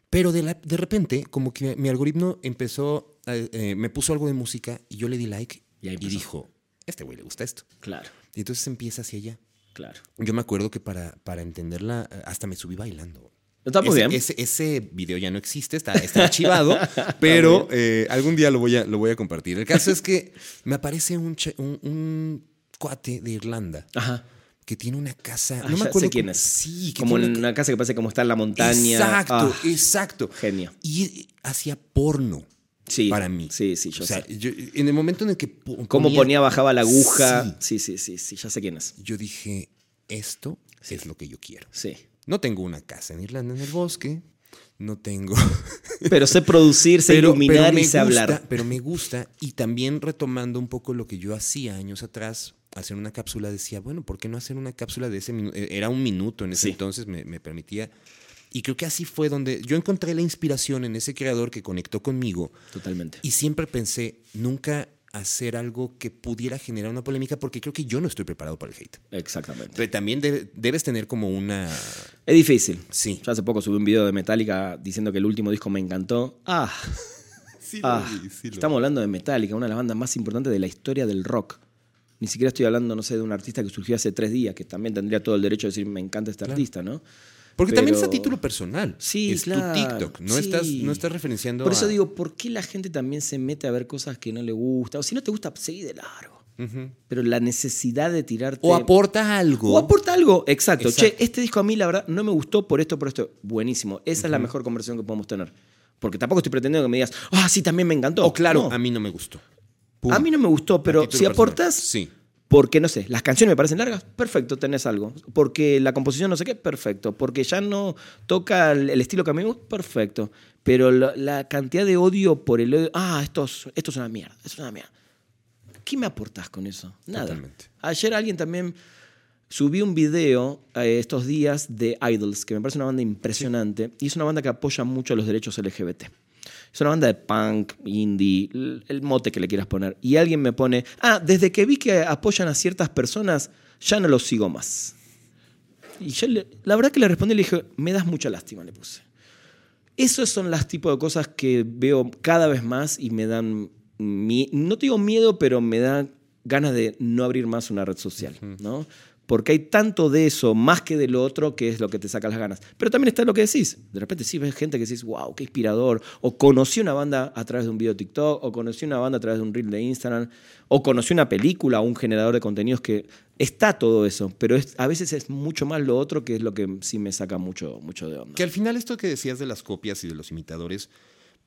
Pero de, la- de repente, como que mi algoritmo empezó, a- eh, me puso algo de música y yo le di like Y y, dijo, este güey le gusta esto. Claro, Y entonces empieza hacia allá. claro. Yo me acuerdo que para, para entenderla, eh, hasta me subí bailando. Está muy ese, bien. Ese, ese video ya no existe, está, está archivado, pero eh, algún día lo voy, a, lo voy a compartir. El caso es que me aparece un, un, un cuate de Irlanda Ajá. que tiene una casa. Ah, no me acuerdo sé quién es. Sí, que Como tiene una una casa que parece como está en la montaña. Exacto, Ah, exacto. Genio. Y hacía porno. Sí. Para mí. Sí, sí, yo o sea, sé. yo- en el momento en el que. po- Cómo ponía, bajaba la aguja. Sí. Sí, sí, sí, sí, ya sé quién es. Yo dije, esto es lo que yo quiero. Sí. No tengo una casa en Irlanda, en el bosque. No tengo. Pero sé producir, sé iluminar y sé gusta, hablar. Pero me gusta. Y también retomando un poco lo que yo hacía años atrás, hacer una cápsula, decía, bueno, ¿por qué no hacer una cápsula de ese minuto? Era un minuto en ese Sí. entonces, me, me permitía. Y creo que así fue donde yo encontré la inspiración en ese creador que conectó conmigo. Totalmente. Y siempre pensé, nunca hacer algo que pudiera generar una polémica, porque creo que yo no estoy preparado para el hate. Exactamente. Pero también debe- debes tener como una... Es difícil. Sí. Yo hace poco subí un video de Metallica diciendo que el último disco me encantó. Ah, Sí, ah. Estamos hablando de Metallica, una de las bandas más importantes de la historia del rock. Ni siquiera estoy hablando, no sé, de un artista que surgió hace tres días, que también tendría todo el derecho de decir me encanta este artista, ¿no? Porque también es a título personal. Sí, es claro. tu TikTok. No, sí. estás, no estás referenciando Por eso a- digo, ¿por qué la gente también se mete a ver cosas que no le gusta? O si no te gusta, seguí de largo. Pero la necesidad de tirarte. O aporta algo. O aporta algo, exacto. Exacto. Che, este disco a mí la verdad no me gustó por esto, por esto. Buenísimo. Esa es la mejor conversación que podemos tener. Porque tampoco estoy pretendiendo que me digas, ah, sí, también me encantó. O claro, No. a mí no me gustó. a mí no me gustó, pero si personal. aportas, Sí. Porque no sé, las canciones me parecen largas, perfecto, tenés algo. Porque la composición no sé qué, perfecto. Porque ya no toca el, estilo que a mí me gusta, perfecto. Pero la, la cantidad de odio por el odio, ah, esto es, esto es una mierda, esto es una mierda. ¿Qué me aportás con eso? Nada. Totalmente. Ayer alguien también subí un video eh, estos días de Idols, que me parece una banda impresionante, y es una banda que apoya mucho los derechos LGBT. Es una banda de punk, indie, el, mote que le quieras poner. Y alguien me pone, ah, desde que vi que apoyan a ciertas personas, ya no los sigo más. Y yo le- la verdad que le respondí y le dije, me das mucha lástima, le puse. Esos son las tipos de cosas que veo cada vez más y me dan, no te digo miedo, pero me da ganas de no abrir más una red social, ¿no? Porque hay tanto de eso, más que de lo otro, que es lo que te saca las ganas. Pero también está lo que decís. De repente sí ves gente que decís, wow, qué inspirador. O conocí una banda a través de un video de TikTok, o conocí una banda a través de un reel de Instagram, o conocí una película o un generador de contenidos que está todo eso. Pero a veces es mucho más lo otro que es lo que sí me saca mucho, mucho de onda. Que al final esto que decías de las copias y de los imitadores,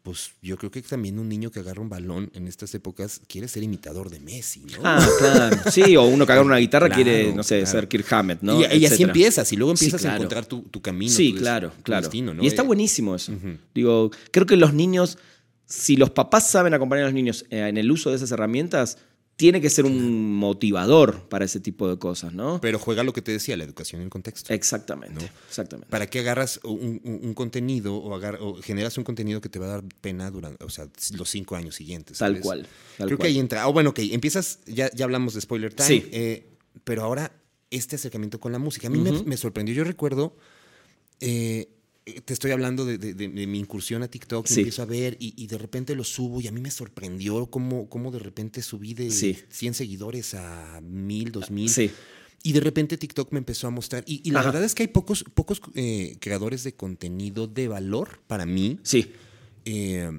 pues yo creo que también un niño que agarra un balón en estas épocas quiere ser imitador de Messi, ¿no? Ah, claro. Sí, o uno que agarra una guitarra Claro, quiere, no sé, claro. ser Kirk Hammett, ¿no? y, y así empiezas, y luego Sí, empiezas a encontrar tu, tu camino. Sí, tu claro, tu claro. destino, ¿no? Y está Eh, buenísimo eso. Digo, creo que los niños, si los papás saben acompañar a los niños eh, en el uso de esas herramientas, tiene que ser un motivador para ese tipo de cosas, ¿no? Pero juega lo que te decía, la educación en contexto. Exactamente, exactamente. ¿Para qué agarras un, un- un contenido o, agar- o generas un contenido que te va a dar pena durante o sea, los cinco años siguientes? Tal cual, tal Creo cual. que ahí entra. Ah, bueno, ok, empiezas, ya, ya hablamos de Spoiler Time, Sí. eh, pero ahora este acercamiento con la música. A mí me, sorprendió. Yo recuerdo, eh, te estoy hablando de, de- de- de mi incursión a TikTok, Sí. empiezo a ver y, y de repente lo subo y a mí me sorprendió cómo, cómo de repente subí de Sí. 100 seguidores a 1000, 2000. Sí. Y de repente TikTok me empezó a mostrar. Y, y la Ajá. verdad es que hay pocos, pocos eh, creadores de contenido de valor para mí. Sí, Eh,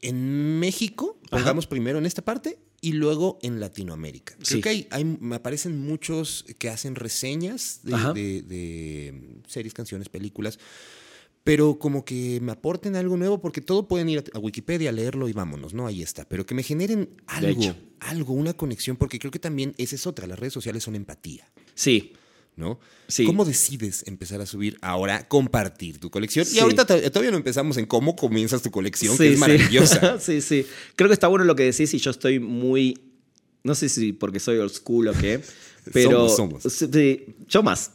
en México, pongamos primero en esta parte, y luego en Latinoamérica. Creo Sí. que hay, hay- me aparecen muchos que hacen reseñas de, de- de series, canciones, películas. Pero como que me aporten algo nuevo, porque todo pueden ir a a Wikipedia, leerlo y vámonos, ¿no? Ahí está. Pero que me generen algo, algo, una conexión, porque creo que también esa es otra. Las redes sociales son empatía. sí. ¿No? Sí. ¿Cómo decides empezar a subir ahora, compartir tu colección? Sí. Y ahorita to- todavía no empezamos en cómo comienzas tu colección, Sí, que es maravillosa. sí, sí. Creo que está bueno lo que decís y yo estoy muy. No sé si porque soy old school o qué, pero. Somos, somos. Sí, yo más.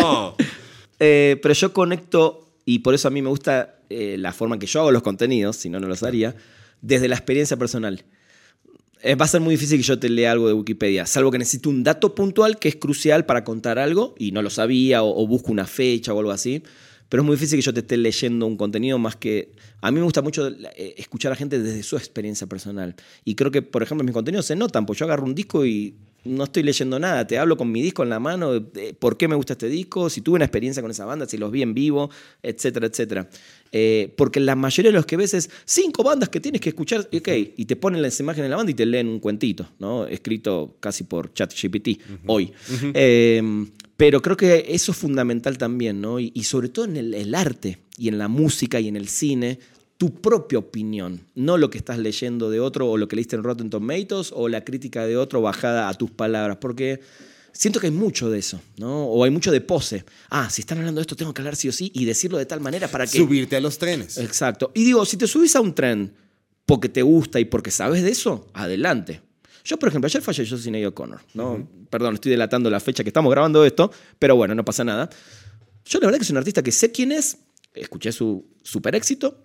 Oh. Eh, pero yo conecto, y por eso a mí me gusta eh, la forma en que yo hago los contenidos, si no, no los haría, desde la experiencia personal. Eh, va a ser muy difícil que yo te lea algo de Wikipedia, salvo que necesite un dato puntual que es crucial para contar algo y no lo sabía o, o busco una fecha o algo así. Pero es muy difícil que yo te esté leyendo un contenido más que... A mí me gusta mucho eh, escuchar a gente desde su experiencia personal. Y creo que, por ejemplo, mis contenidos se notan, pues yo agarro un disco y no estoy leyendo nada, te hablo con mi disco en la mano, de por qué me gusta este disco, si tuve una experiencia con esa banda, si los vi en vivo, etcétera, etcétera. Eh, porque la mayoría de los que ves es cinco bandas que tienes que escuchar, ok, y te ponen las imágenes de la banda y te leen un cuentito, ¿no? Escrito casi por ChatGPT hoy. Eh, pero creo que eso es fundamental también, ¿no? Y, y sobre todo en el, el arte y en la música y en el cine, tu propia opinión, no lo que estás leyendo de otro o lo que leíste en Rotten Tomatoes o la crítica de otro bajada a tus palabras, porque siento que hay mucho de eso, ¿no? O hay mucho de pose. Ah, si están hablando de esto, tengo que hablar sí o sí y decirlo de tal manera para que... Subirte a los trenes. Exacto. Y digo, si te subís a un tren porque te gusta y porque sabes de eso, adelante. Yo, por ejemplo, ayer falleció Sinead O'Connor, ¿no? Perdón, estoy delatando la fecha que estamos grabando esto, pero bueno, no pasa nada. Yo la verdad que soy un artista que sé quién es, escuché su super éxito,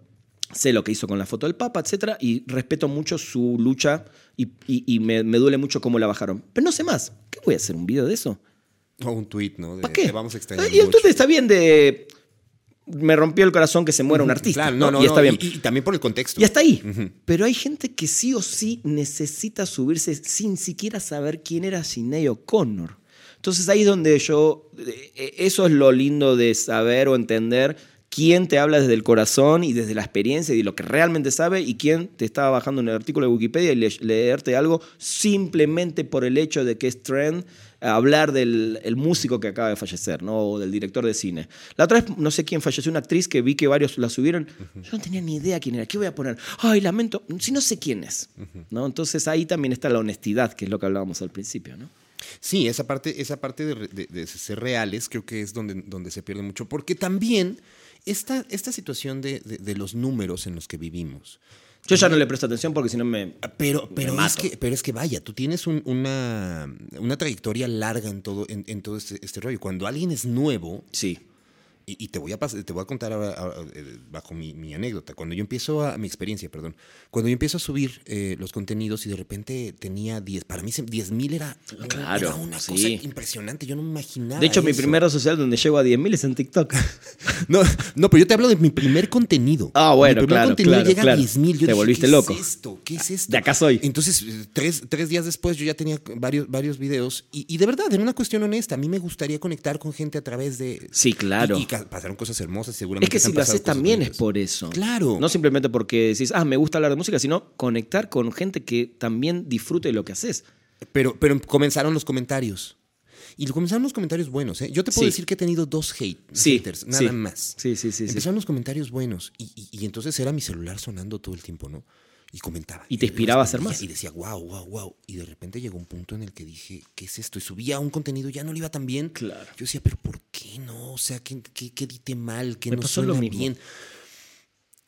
sé lo que hizo con la foto del Papa, etc. Y respeto mucho su lucha y, me, duele mucho cómo la bajaron. Pero no sé más. ¿Qué voy a hacer? ¿Un video de eso? O un tweet, ¿no? ¿Para qué? vamos a extrañar y tweet está bien de... Me rompió el corazón que se muera un artista. Claro, no, no, y está bien. Y, también por el contexto. Y está ahí. Pero hay gente que sí o sí necesita subirse sin siquiera saber quién era Sinead O'Connor. Entonces ahí es donde yo, eh, eso es lo lindo de saber o entender quién te habla desde el corazón y desde la experiencia y de lo que realmente sabe y quién te está bajando en el artículo de Wikipedia y leerte algo simplemente por el hecho de que es trend hablar del músico que acaba de fallecer, ¿no? O del director de cine. La otra vez, no sé quién falleció, una actriz que vi que varios la subieron. Yo no tenía ni idea quién era. ¿Qué voy a poner? Ay, lamento. Si no sé quién es, ¿no? Entonces ahí también está la honestidad, que es lo que hablábamos al principio, ¿no? Sí, esa parte, esa parte de, ser reales creo que es donde, donde se pierde mucho. Porque también esta, esta situación de, de, los números en los que vivimos. Yo ya no le presto atención porque si no me. Pero, pero, es que, pero es que vaya, tú tienes una, una trayectoria larga en todo, en, en todo este, este rollo. Cuando alguien es nuevo. Sí y, te, voy a te voy a contar eh, bajo mi, anécdota. Cuando yo empiezo a, mi experiencia, perdón, cuando yo empiezo a subir eh, los contenidos y de repente tenía 10, para mí 10 mil era, claro, una cosa impresionante, yo no me imaginaba. De hecho, mi primer red social donde llego a 10 mil es en TikTok. no, no, pero yo te hablo de mi primer contenido. Ah, bueno, mi primer contenido llega a 10 mil. Te volviste loco. ¿Qué es esto? ¿Qué es esto? De acá soy. Entonces, tres, tres días después yo ya tenía varios, varios videos y, y, de verdad, en una cuestión honesta, a mí me gustaría conectar con gente a través de... Sí, claro. y pasaron cosas hermosas seguramente. Es que si lo haces también es por eso. Claro. No simplemente porque decís, ah, me gusta hablar de música, sino conectar con gente que también disfrute de lo que haces. Pero, pero comenzaron los comentarios. Y comenzaron los comentarios buenos. ¿eh? Yo te puedo decir que he tenido dos hate, haters, nada más. Sí, sí, sí. Empezaron los comentarios buenos. Y, y, entonces era mi celular sonando todo el tiempo, ¿no? Y comentaba. Y te inspiraba a hacer más. Y decía, wow, wow, wow. Y de repente llegó un punto en el que dije, ¿qué es esto? Y subía un contenido, ya no le iba tan bien. Claro. Yo decía, ¿pero por qué no? O sea, ¿qué, qué, qué mal? ¿Qué no suena bien?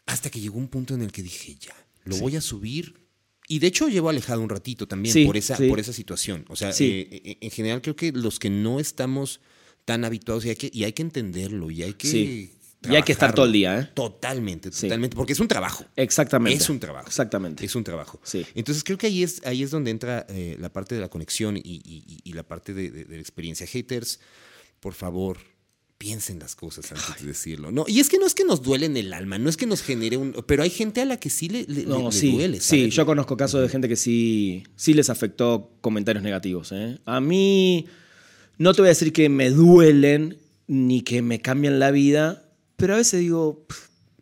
Hasta que llegó un punto en el que dije, ya, lo voy a subir. Y de hecho llevo alejado un ratito también por, esa, por esa situación. O sea, eh, eh, en general creo que los que no estamos tan habituados y hay que, y hay que entenderlo y hay que y hay que estar todo el día, ¿eh? Totalmente, totalmente, porque es un trabajo. Exactamente. Es un trabajo. Exactamente. Es un trabajo. Sí. Entonces creo que ahí es, ahí es donde entra eh, la parte de la conexión y, la parte de, la experiencia. Haters, por favor, piensen las cosas antes de decirlo. No, y es que no es que nos duele en el alma, no es que nos genere un... Pero hay gente a la que sí le, duele. Sí, yo conozco casos de gente que sí, sí les afectó comentarios negativos. ¿eh? A mí no te voy a decir que me duelen ni que me cambian la vida, pero a veces digo,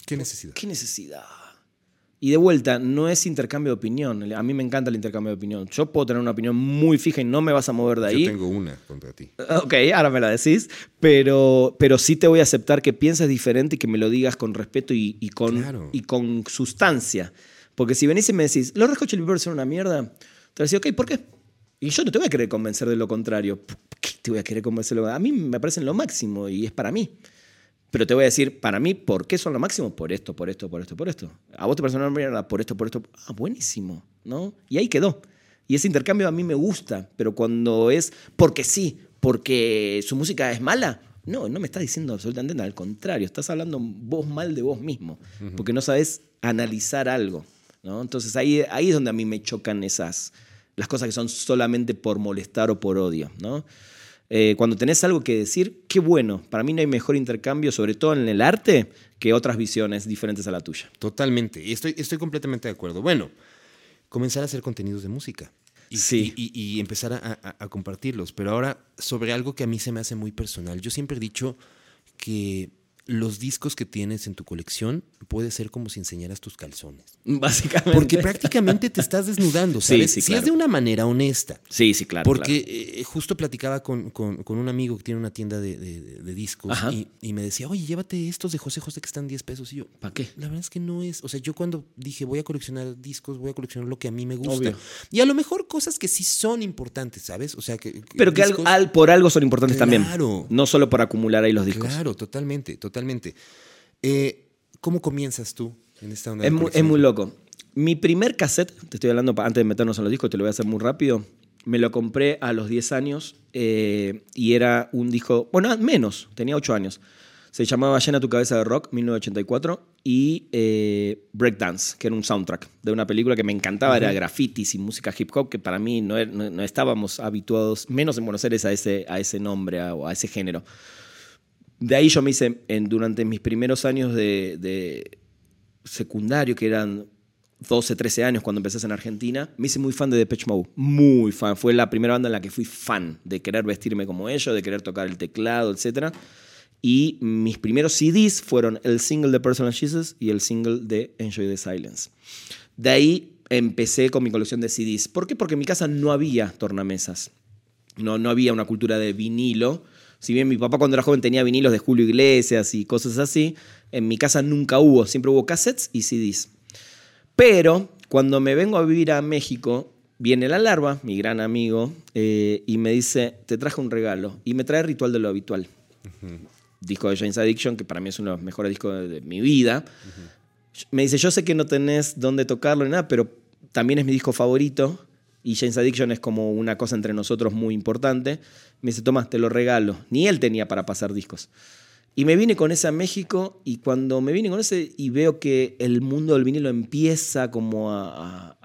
¿qué necesidad? ¿Qué necesidad? Y de vuelta, no es intercambio de opinión. A mí me encanta el intercambio de opinión. Yo puedo tener una opinión muy fija y no me vas a mover de ahí. Yo tengo una contra ti. Ok, ahora me la decís. Pero, pero sí te voy a aceptar que pienses diferente y que me lo digas con respeto y, con, y con sustancia. Porque si venís y me decís, los Red Hot Chili Peppers son una mierda, te voy a ok, ¿por qué? Y yo no te voy a querer convencer de lo contrario. ¿Qué te voy a querer convencer de lo A mí me parecen lo máximo y es para mí. Pero te voy a decir, para mí, ¿por qué son lo máximo? Por esto, por esto, por esto, por esto. A vos te parece una mierda, por esto, por esto. Ah, buenísimo, ¿no? Y ahí quedó. Y ese intercambio a mí me gusta, pero cuando es porque sí, porque su música es mala, no, no me estás diciendo absolutamente nada, al contrario, estás hablando vos mal de vos mismo, porque no sabes analizar algo, ¿no? Entonces ahí, ahí es donde a mí me chocan esas, las cosas que son solamente por molestar o por odio, ¿no? Eh, cuando tenés algo que decir, qué bueno. Para mí no hay mejor intercambio, sobre todo en el arte, que otras visiones diferentes a la tuya. Totalmente. Y estoy, estoy completamente de acuerdo. Bueno, comenzar a hacer contenidos de música. Y, sí. y, empezar a, compartirlos. Pero ahora, sobre algo que a mí se me hace muy personal. Yo siempre he dicho que los discos que tienes en tu colección puede ser como si enseñaras tus calzones. Básicamente. Porque prácticamente te estás desnudando, Sí, ¿sabes? sí, Si claro. es de una manera honesta. Sí, sí, claro. Porque claro. eh, justo platicaba con, con- con un amigo que tiene una tienda de, de- de discos y, y me decía, oye, llévate estos de José José que están 10 pesos. Y yo, ¿Para qué? la verdad es que no es. O sea, yo cuando dije voy a coleccionar discos, voy a coleccionar lo que a mí me gusta. Obvio. Y a lo mejor cosas que sí son importantes, ¿sabes? O sea, que. Pero que al- al- por algo son importantes también. Claro. No solo por acumular ahí los discos. Claro, totalmente, totalmente. Eh, ¿Cómo comienzas tú en esta onda? Es muy, es muy loco. Mi primer cassette, te estoy hablando antes de meternos en los discos, te lo voy a hacer muy rápido. Me lo compré a los 10 años eh, y era un disco, bueno, menos, tenía 8 años. Se llamaba Llena tu cabeza de rock, 1984, y eh, Breakdance, que era un soundtrack de una película que me encantaba, era grafitis y música hip hop, que para mí no, no- no estábamos habituados, menos en Buenos Aires, a ese, a ese nombre a- o a ese género. De ahí yo me hice, en, durante mis primeros años de, secundario, que eran 12, 13 años cuando empecé en Argentina, me hice muy fan de Depeche Mode. Muy fan. Fue la primera banda en la que fui fan, de querer vestirme como ellos, de querer tocar el teclado, etc. Y mis primeros CDs fueron el single de Personal Jesus y el single de Enjoy the Silence. De ahí empecé con mi colección de CDs. ¿Por qué? Porque en mi casa no había tornamesas. No, no había una cultura de vinilo. Si bien mi papá cuando era joven tenía vinilos de Julio Iglesias y cosas así, en mi casa nunca hubo. Siempre hubo cassettes y CDs. Pero cuando me vengo a vivir a México, viene la larva, mi gran amigo, eh, y me dice, te traje un regalo. Y me trae Ritual de lo Habitual. Disco de James Addiction, que para mí es uno de los mejores discos de, de mi vida. Me dice, yo sé que no tenés dónde tocarlo ni nada, pero también es mi disco favorito. Y James Addiction es como una cosa entre nosotros muy importante. Me dice, Tomás, te lo regalo. Ni él tenía para pasar discos. Y me vine con ese a México y cuando me vine con ese y veo que el mundo del vinilo empieza como a,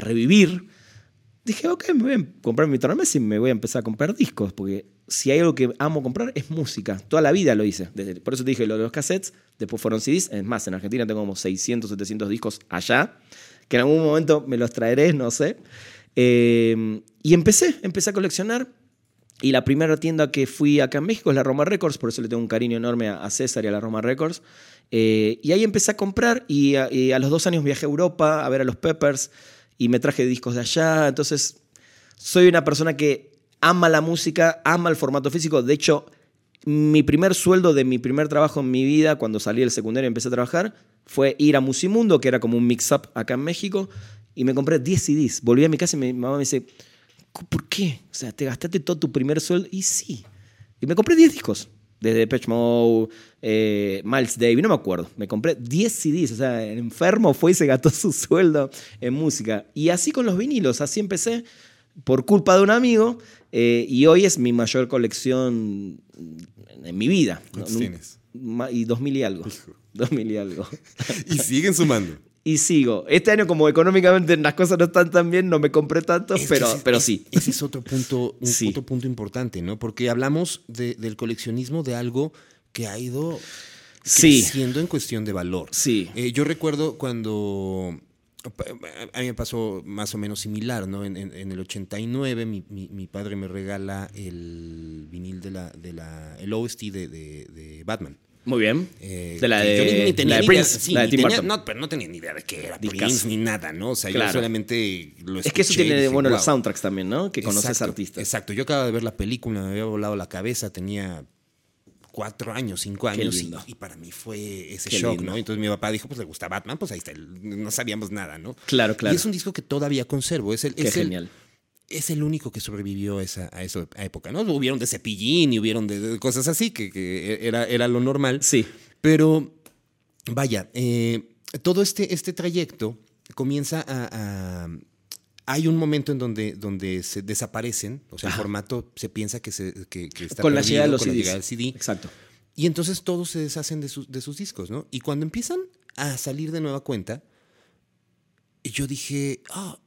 revivir, dije, ok, me voy a comprar mi tornamesa y me voy a empezar a comprar discos, porque si hay algo que amo comprar es música. Toda la vida lo hice. Por eso te dije lo de los cassettes, después fueron CDs. Es más, en Argentina tengo como 600, 700 discos allá, que en algún momento me los traeré, no sé. Eh, y empecé, empecé a coleccionar. Y la primera tienda que fui acá en México es la Roma Records, por eso le tengo un cariño enorme a César y a la Roma Records. Eh, y ahí empecé a comprar y a, y a los dos años viajé a Europa a ver a los Peppers y me traje discos de allá. Entonces, soy una persona que ama la música, ama el formato físico. De hecho, mi primer sueldo de mi primer trabajo en mi vida, cuando salí del secundario y empecé a trabajar, fue ir a Musimundo, que era como un mix-up acá en México, y me compré 10 CDs. Volví a mi casa y mi mamá me dice, ¿por qué? O sea, te gastaste todo tu primer sueldo. Y sí. Y me compré 10 discos. Desde Depeche Mode, eh, Miles Davis, no me acuerdo. Me compré 10 CDs. O sea, el enfermo fue y se gastó su sueldo en música. Y así con los vinilos. Así empecé por culpa de un amigo. eh, y hoy es mi mayor colección en mi vida. ¿Cuántos No, tienes? Y 2000 y algo. 2000 y algo. Y siguen sumando. Y sigo. Este año, como económicamente las cosas no están tan bien, no me compré tantos, Es que pero, ese- pero es- sí. Ese es otro punto, un Sí. otro punto importante, ¿no? Porque hablamos de- del coleccionismo de algo que ha ido Sí. creciendo en cuestión de valor. Sí. Eh, yo recuerdo cuando a mí me pasó más o menos similar, ¿no? En, en- en el 89 mi, mi- mi padre me regala el vinil de la, de la el OST de, de- de Batman. Muy bien. Eh, de la yo de, ni- ni tenía la de ni idea- Prince, sí, la de Tim tenía- Burton. No, pero no tenía ni idea de qué era. Prince ni nada, ¿no? O sea, Claro. yo solamente lo es que eso escuché tiene dije, bueno los soundtracks también, ¿no? Que conoces artistas. Exacto. Yo acababa de ver la película, me había volado la cabeza, tenía cuatro años, cinco años, y, para mí fue ese Qué shock, lindo. ¿no? Entonces mi papá dijo, pues le gusta Batman, pues ahí está, el- no sabíamos nada, ¿no? Claro, claro. Y es un disco que todavía conservo, es el, Qué es el- genial. Es el único que sobrevivió a esa, a esa época, ¿no? Hubieron de cepillín y hubieron de, de cosas así, que, que era, era lo normal. Sí. Pero, vaya, eh, todo este, este trayecto comienza a, a- Hay un momento en donde, donde se desaparecen, o sea, el Ajá. formato se piensa que, se, que, que está Con la llegada de los con la CDs. llegada del CD. Exacto. Y entonces todos se deshacen de sus, de sus discos, ¿no? Y cuando empiezan a salir de nueva cuenta, yo dije, ah,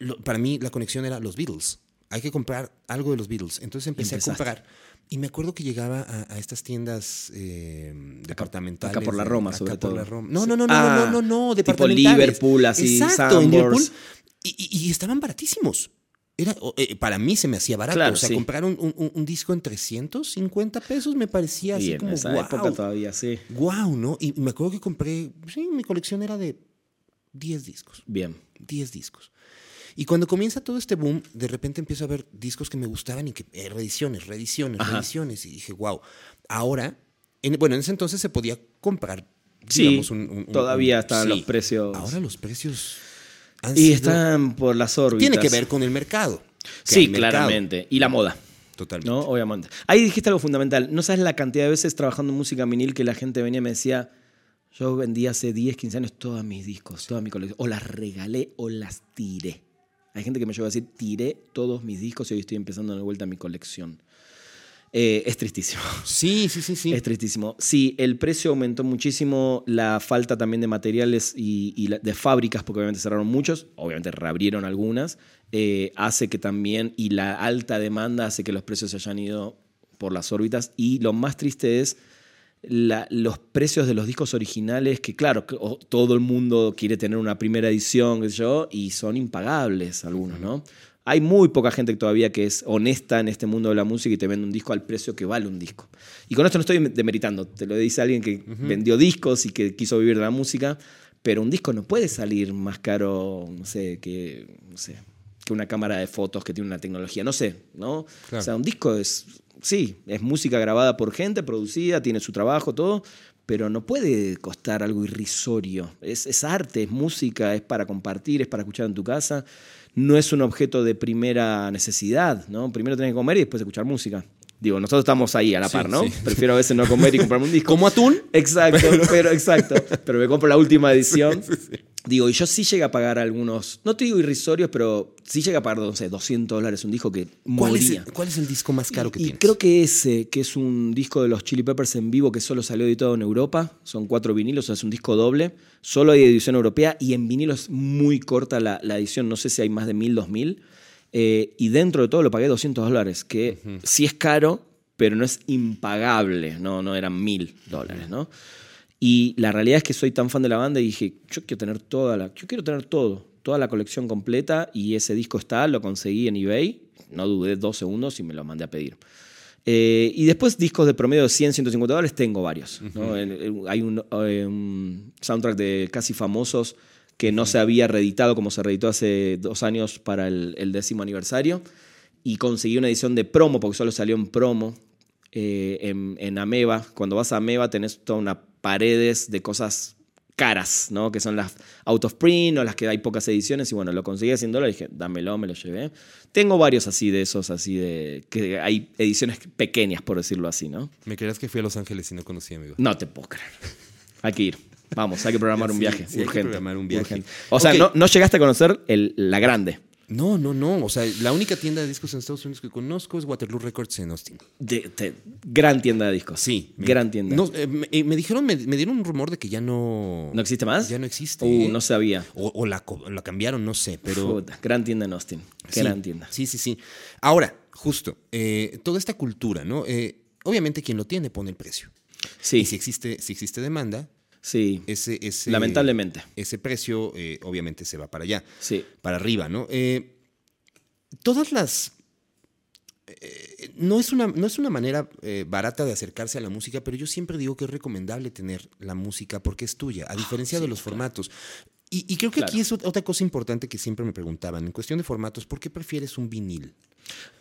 lo- para mí la conexión era los Beatles. Hay que comprar algo de los Beatles. Entonces empecé a comprar. Y me acuerdo que llegaba a, a estas tiendas eh, departamentales. acá por la Roma, acá sobre por todo. la Roma. No, no, no, no, Ah, no, no, no, tipo departamentales. Liverpool, así, Exacto, en. Liverpool. Y, y- y estaban baratísimos. Era, eh, para mí se me hacía barato. Claro, o sea, sí. comprar un, un- un disco en 350 pesos me parecía y así en como esa wow. época todavía, sí. Wow, ¿no? Y me acuerdo que compré, sí, mi colección era de 10 discos. Bien. 10 discos. Y cuando comienza todo este boom, de repente empiezo a ver discos que me gustaban y que eh, reediciones, reediciones, Ajá. reediciones. Y dije, wow. Ahora, en- bueno, en ese entonces se podía comprar, Sí, digamos, un, un- todavía un- están sí. los precios. Ahora los precios han y sido- están por las órbitas. Tiene que ver con el mercado. Sí, mercado. claramente. Y la moda. Totalmente. ¿no? Obviamente. Ahí dijiste algo fundamental. No sabes la cantidad de veces trabajando en música vinil que la gente venía y me decía, yo vendí hace 10, 15 años todos mis discos, toda mi colección. O las regalé o las tiré. Hay gente que me llegó a decir, tiré todos mis discos y hoy estoy empezando de vuelta mi colección. Eh, es tristísimo. Sí, sí, sí, sí. Es tristísimo. Sí, el precio aumentó muchísimo, la falta también de materiales y, y de fábricas, porque obviamente cerraron muchos, obviamente reabrieron algunas, eh, hace que también, y la alta demanda hace que los precios se hayan ido por las órbitas. Y lo más triste es la- los precios de los discos originales, que claro, que, o- todo el mundo quiere tener una primera edición, qué sé yo, y son impagables algunos, ¿no? Hay muy poca gente todavía que es honesta en este mundo de la música y te vende un disco al precio que vale un disco. Y con esto no estoy demeritando, te lo dice alguien que vendió discos y que quiso vivir de la música, pero un disco no puede salir más caro, no sé, que, no sé, que una cámara de fotos que tiene una tecnología, no sé, ¿no? Claro. O sea, un disco es, sí, es música grabada por gente, producida, tiene su trabajo, todo, pero no puede costar algo irrisorio. Es, es arte, es música, es para compartir, es para escuchar en tu casa. No es un objeto de primera necesidad, ¿no? Primero tenés que comer y después escuchar música. Digo, nosotros estamos ahí a la Sí, par, ¿no? sí. Prefiero a veces no comer y comprarme un disco. ¿Como atún? Exacto, pero, exacto. Pero me compro la última edición. Digo, y yo sí llegué a pagar algunos, no te digo irrisorios, pero sí llegué a pagar, no sé, 200 dólares un disco que ¿Cuál es, el, cuál es el disco más caro que y tienes? creo que ese, que es un disco de los Chili Peppers en vivo que solo salió editado en Europa, son cuatro vinilos, o sea, es un disco doble, solo hay edición europea y en vinilo es muy corta la, la edición, no sé si hay más de 1000, 2000. Eh, y dentro de todo lo pagué 200 dólares, que sí es caro, pero no es impagable, no, no eran 1000 dólares, ¿no? Y la realidad es que soy tan fan de la banda y dije, yo quiero tener toda la, yo quiero tener todo, toda la colección completa y ese disco está, lo conseguí en eBay, no dudé dos segundos y me lo mandé a pedir. Eh, y después discos de promedio de 100, 150 dólares, tengo varios. hay un, eh, un soundtrack de casi famosos que no se había reeditado como se reeditó hace dos años para el, el décimo aniversario. Y conseguí una edición de promo, porque solo salió en promo, eh, en, en Ameba. Cuando vas a Ameba tenés toda una paredes de cosas caras, ¿no? Que son las out of print o las que hay pocas ediciones. Y bueno, lo conseguí a 100 dólares dije, dámelo, me lo llevé. Tengo varios así de esos, así de... que hay ediciones pequeñas, por decirlo así, ¿no? Me creerás que fui a Los Ángeles y no conocí, amigo. No te puedo creer. Hay que ir. Vamos, hay que programar un viaje. sí, hay que urgente. programar un viaje. urgente. O sea, no, no llegaste a conocer el- la grande. No, no, no. O sea, la única tienda de discos en Estados Unidos que conozco es Waterloo Records en Austin. De- de- gran tienda de discos. Sí. me- Gran tienda. No, eh, me, eh, me dijeron, me, me dieron un rumor de que ya no. ¿No existe más? Ya no existe. Uh, ¿eh? no sabía. O, o la, cambiaron, no sé, pero. Gran tienda en Austin. Sí, Gran tienda. Sí, sí, sí. Ahora, justo, eh, toda esta cultura, ¿no? Eh, obviamente quien lo tiene pone el precio. Sí, Y si existe, si existe demanda, sí. ese, ese, Lamentablemente. ese precio eh, obviamente se va para allá, Sí. para arriba, ¿no? Eh, todas las... eh, no, es una, no es una manera barata de acercarse a la música, pero yo siempre digo que es recomendable tener la música porque es tuya, a diferencia de los formatos. Y, y creo que aquí es ot- otra cosa importante que siempre me preguntaban, en cuestión de formatos, ¿por qué prefieres un vinil?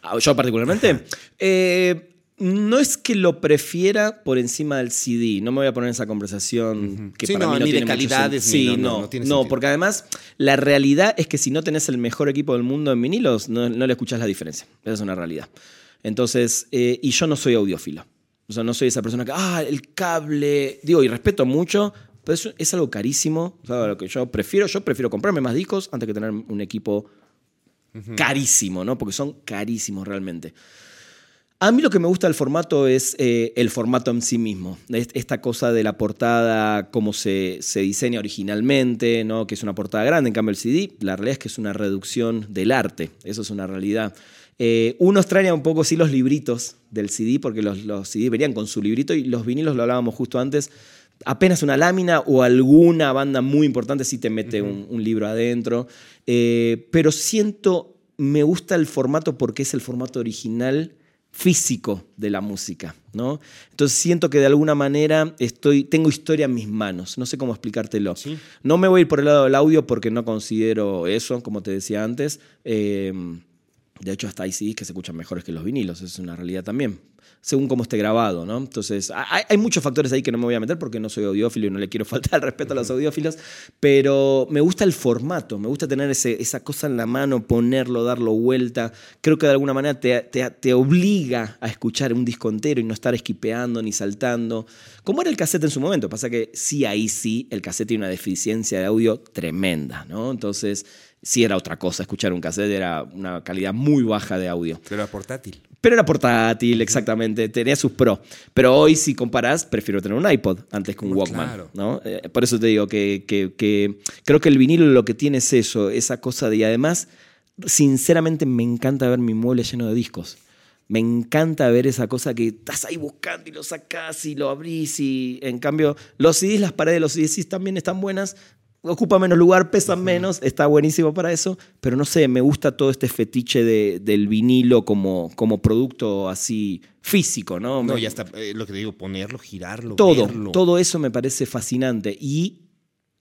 Ah, Yo particularmente. eh, no es que lo prefiera por encima del CD. No me voy a poner en esa conversación que Sí, para no, mí no ni de tiene mucho sen- ni- Sí, no, no, no, no tiene no, sentido. porque además la realidad es que si no tenés el mejor equipo del mundo en vinilos, no, no le escuchás la diferencia. Esa es una realidad. Entonces, eh, y yo no soy audiófilo. O sea, no soy esa persona que, ah, el cable. Digo, y respeto mucho, pero es, es algo carísimo. O sea, lo que yo prefiero, yo prefiero comprarme más discos antes que tener un equipo carísimo, ¿no? Porque son carísimos realmente. A mí lo que me gusta del formato es eh, el formato en sí mismo. Es- Esta cosa de la portada, cómo se, se diseña originalmente, ¿no? que es una portada grande. En cambio, el CD, la realidad es que es una reducción del arte. Eso es una realidad. Eh, uno extraña un poco, sí, los libritos del CD, porque los, los CD venían con su librito y los vinilos, lo hablábamos justo antes, apenas una lámina o alguna banda muy importante sí te mete un, un libro adentro. Eh, pero siento me gusta el formato porque es el formato original físico de la música, ¿no? Entonces siento que de alguna manera estoy, tengo historia en mis manos, no sé cómo explicártelo. No me voy a ir por el lado del audio porque no considero eso, como te decía antes. Eh, de hecho, hasta hay CDs que se escuchan mejores que los vinilos, es una realidad también según cómo esté grabado, ¿no? Entonces, hay, muchos factores ahí que no me voy a meter porque no soy audiófilo y no le quiero faltar el respeto a los audiófilos, pero me gusta el formato, me gusta tener ese, esa cosa en la mano, ponerlo, darlo vuelta. Creo que de alguna manera te, te, obliga a escuchar un disco entero y no estar esquipeando ni saltando, como era el cassette en su momento. Pasa que sí, ahí sí, el cassette tiene una deficiencia de audio tremenda, ¿no? Entonces sí era otra cosa. Escuchar un cassette era una calidad muy baja de audio. Pero era portátil. Pero era portátil, exactamente. Tenía sus pros. Pero hoy, si comparás, prefiero tener un iPod antes que un Walkman. ¿no? Eh, por eso te digo que, creo que el vinilo lo que tiene es eso, esa cosa de. Y además, sinceramente, me encanta ver mi mueble lleno de discos. Me encanta ver esa cosa que estás ahí buscando y lo sacás y lo abrís. Y en cambio, los CDs, las paredes de los CDs también están buenas, ocupa menos lugar, pesan menos, está buenísimo para eso, pero no sé, me gusta todo este fetiche de, del vinilo como, como producto así físico, ¿no? No, y hasta eh, lo que digo, ponerlo, girarlo, todo, todo eso me parece fascinante. Y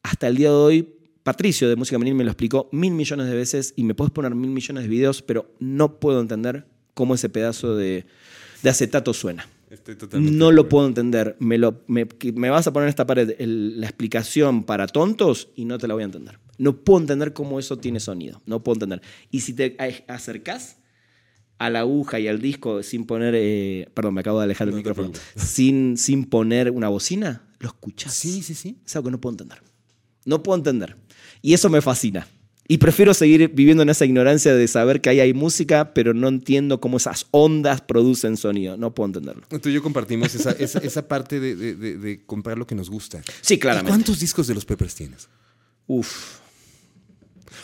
hasta el día de hoy Patricio de Música Menil me lo explicó mil millones de veces y me puedes poner mil millones de videos, pero no puedo entender cómo ese pedazo de, de acetato suena no lo puedo entender. Me, lo, me, vas a poner en esta pared la explicación para tontos y no te la voy a entender. No puedo entender cómo eso tiene sonido. No puedo entender. Y si te acercas a la aguja y al disco sin poner. Eh, perdón, me acabo de alejar el micrófono. Sin, sin poner una bocina, lo escuchas. Sí, sí, sí. Es algo que no puedo entender. No puedo entender. Y eso me fascina. Y prefiero seguir viviendo en esa ignorancia de saber que ahí hay música, pero no entiendo cómo esas ondas producen sonido. No puedo entenderlo. Tú y yo compartimos esa, esa, parte de, de, comprar lo que nos gusta. Sí, claramente. ¿Cuántos discos de los Peppers tienes? Uf.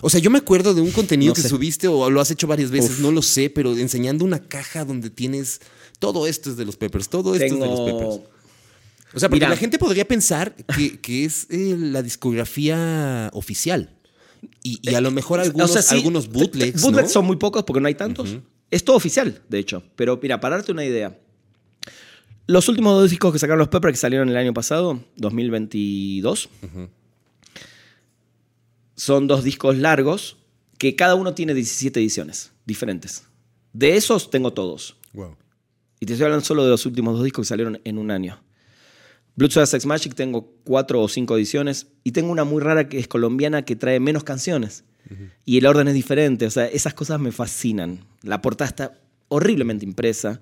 O sea, yo me acuerdo de un contenido que subiste o lo has hecho varias veces, no lo sé, pero enseñando una caja donde tienes todo esto es de los Peppers, todo esto es de los Peppers. O sea, porque la gente podría pensar que, que es eh, la discografía oficial. Y, a lo mejor algunos, algunos bootlegs. Bootlegs son muy pocos porque no hay tantos. Es todo oficial, de hecho. Pero mira, para darte una idea. Los últimos dos discos que sacaron los Pepper que salieron el año pasado, 2022, son dos discos largos que cada uno tiene 17 ediciones diferentes. De esos tengo todos. Y te estoy hablando solo de los últimos dos discos que salieron en un año. Blood Sex Magic tengo cuatro o cinco ediciones y tengo una muy rara que es colombiana que trae menos canciones. Y el orden es diferente, o sea, esas cosas me fascinan. La portada está horriblemente impresa.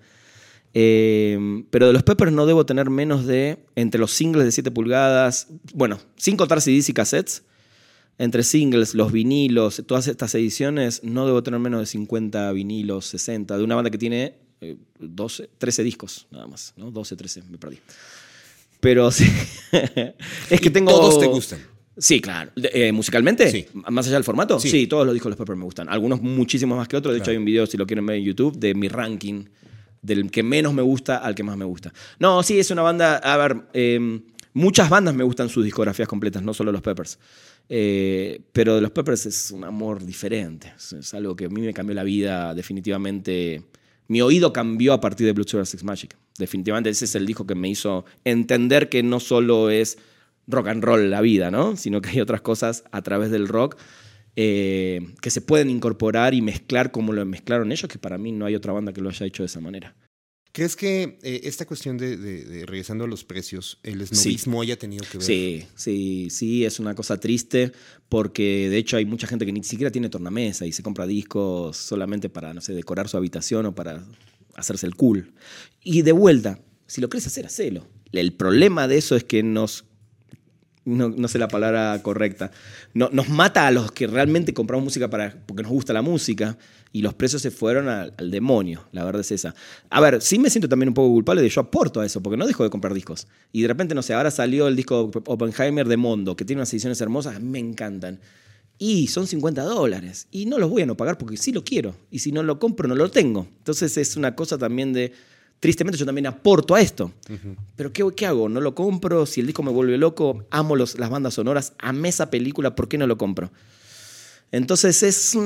Eh, pero de los Peppers no debo tener menos de, entre los singles de 7 pulgadas, bueno, sin contar CDs y cassettes, entre singles, los vinilos, todas estas ediciones, no debo tener menos de 50 vinilos, 60, de una banda que tiene 12, eh, 13 discos, nada más, ¿no? 12, 13, me perdí. Pero sí. es que tengo. ¿Todos te gustan? Sí, claro. Eh, ¿Musicalmente? Sí. ¿Más allá del formato? Sí. todos los discos de los Peppers me gustan. Algunos muchísimos más que otros. De hecho, hay un video, si lo quieren ver en YouTube, de mi ranking. Del que menos me gusta al que más me gusta. No, sí, es una banda. A ver, em, muchas bandas me gustan sus discografías completas, no solo los Peppers. Eh, pero de los Peppers es un amor diferente. Es, algo que a mí me cambió la vida definitivamente. Mi oído cambió a partir de Blue Sugar Six Magic. Definitivamente ese es el disco que me hizo entender que no solo es rock and roll la vida, ¿no? Sino que hay otras cosas a través del rock eh, que se pueden incorporar y mezclar como lo mezclaron ellos, que para mí no hay otra banda que lo haya hecho de esa manera. ¿Crees que eh, esta cuestión de, regresando a los precios, el snobismo haya tenido que ver? Sí, sí, sí, es una cosa triste porque de hecho hay mucha gente que ni siquiera tiene tornamesa y se compra discos solamente para, no sé, decorar su habitación o para hacerse el cool. Y de vuelta, si lo querés hacer, hacelo. El problema de eso es que nos no, sé la palabra correcta, no, nos mata a los que realmente compramos música para, porque nos gusta la música y los precios se fueron al, demonio, la verdad es esa. A ver, sí me siento también un poco culpable de yo aporto a eso, porque no dejo de comprar discos. Y de repente, no sé, ahora salió el disco Oppenheimer de Mondo, que tiene unas ediciones hermosas, me encantan. Y son 50 dólares. Y no los voy a no pagar porque sí lo quiero. Y si no lo compro, no lo tengo. Entonces es una cosa también de. Tristemente yo también aporto a esto. Pero ¿qué, ¿qué, hago? ¿No lo compro? Si el disco me vuelve loco, amo los, las bandas sonoras, amé esa película, ¿por qué no lo compro? Entonces es,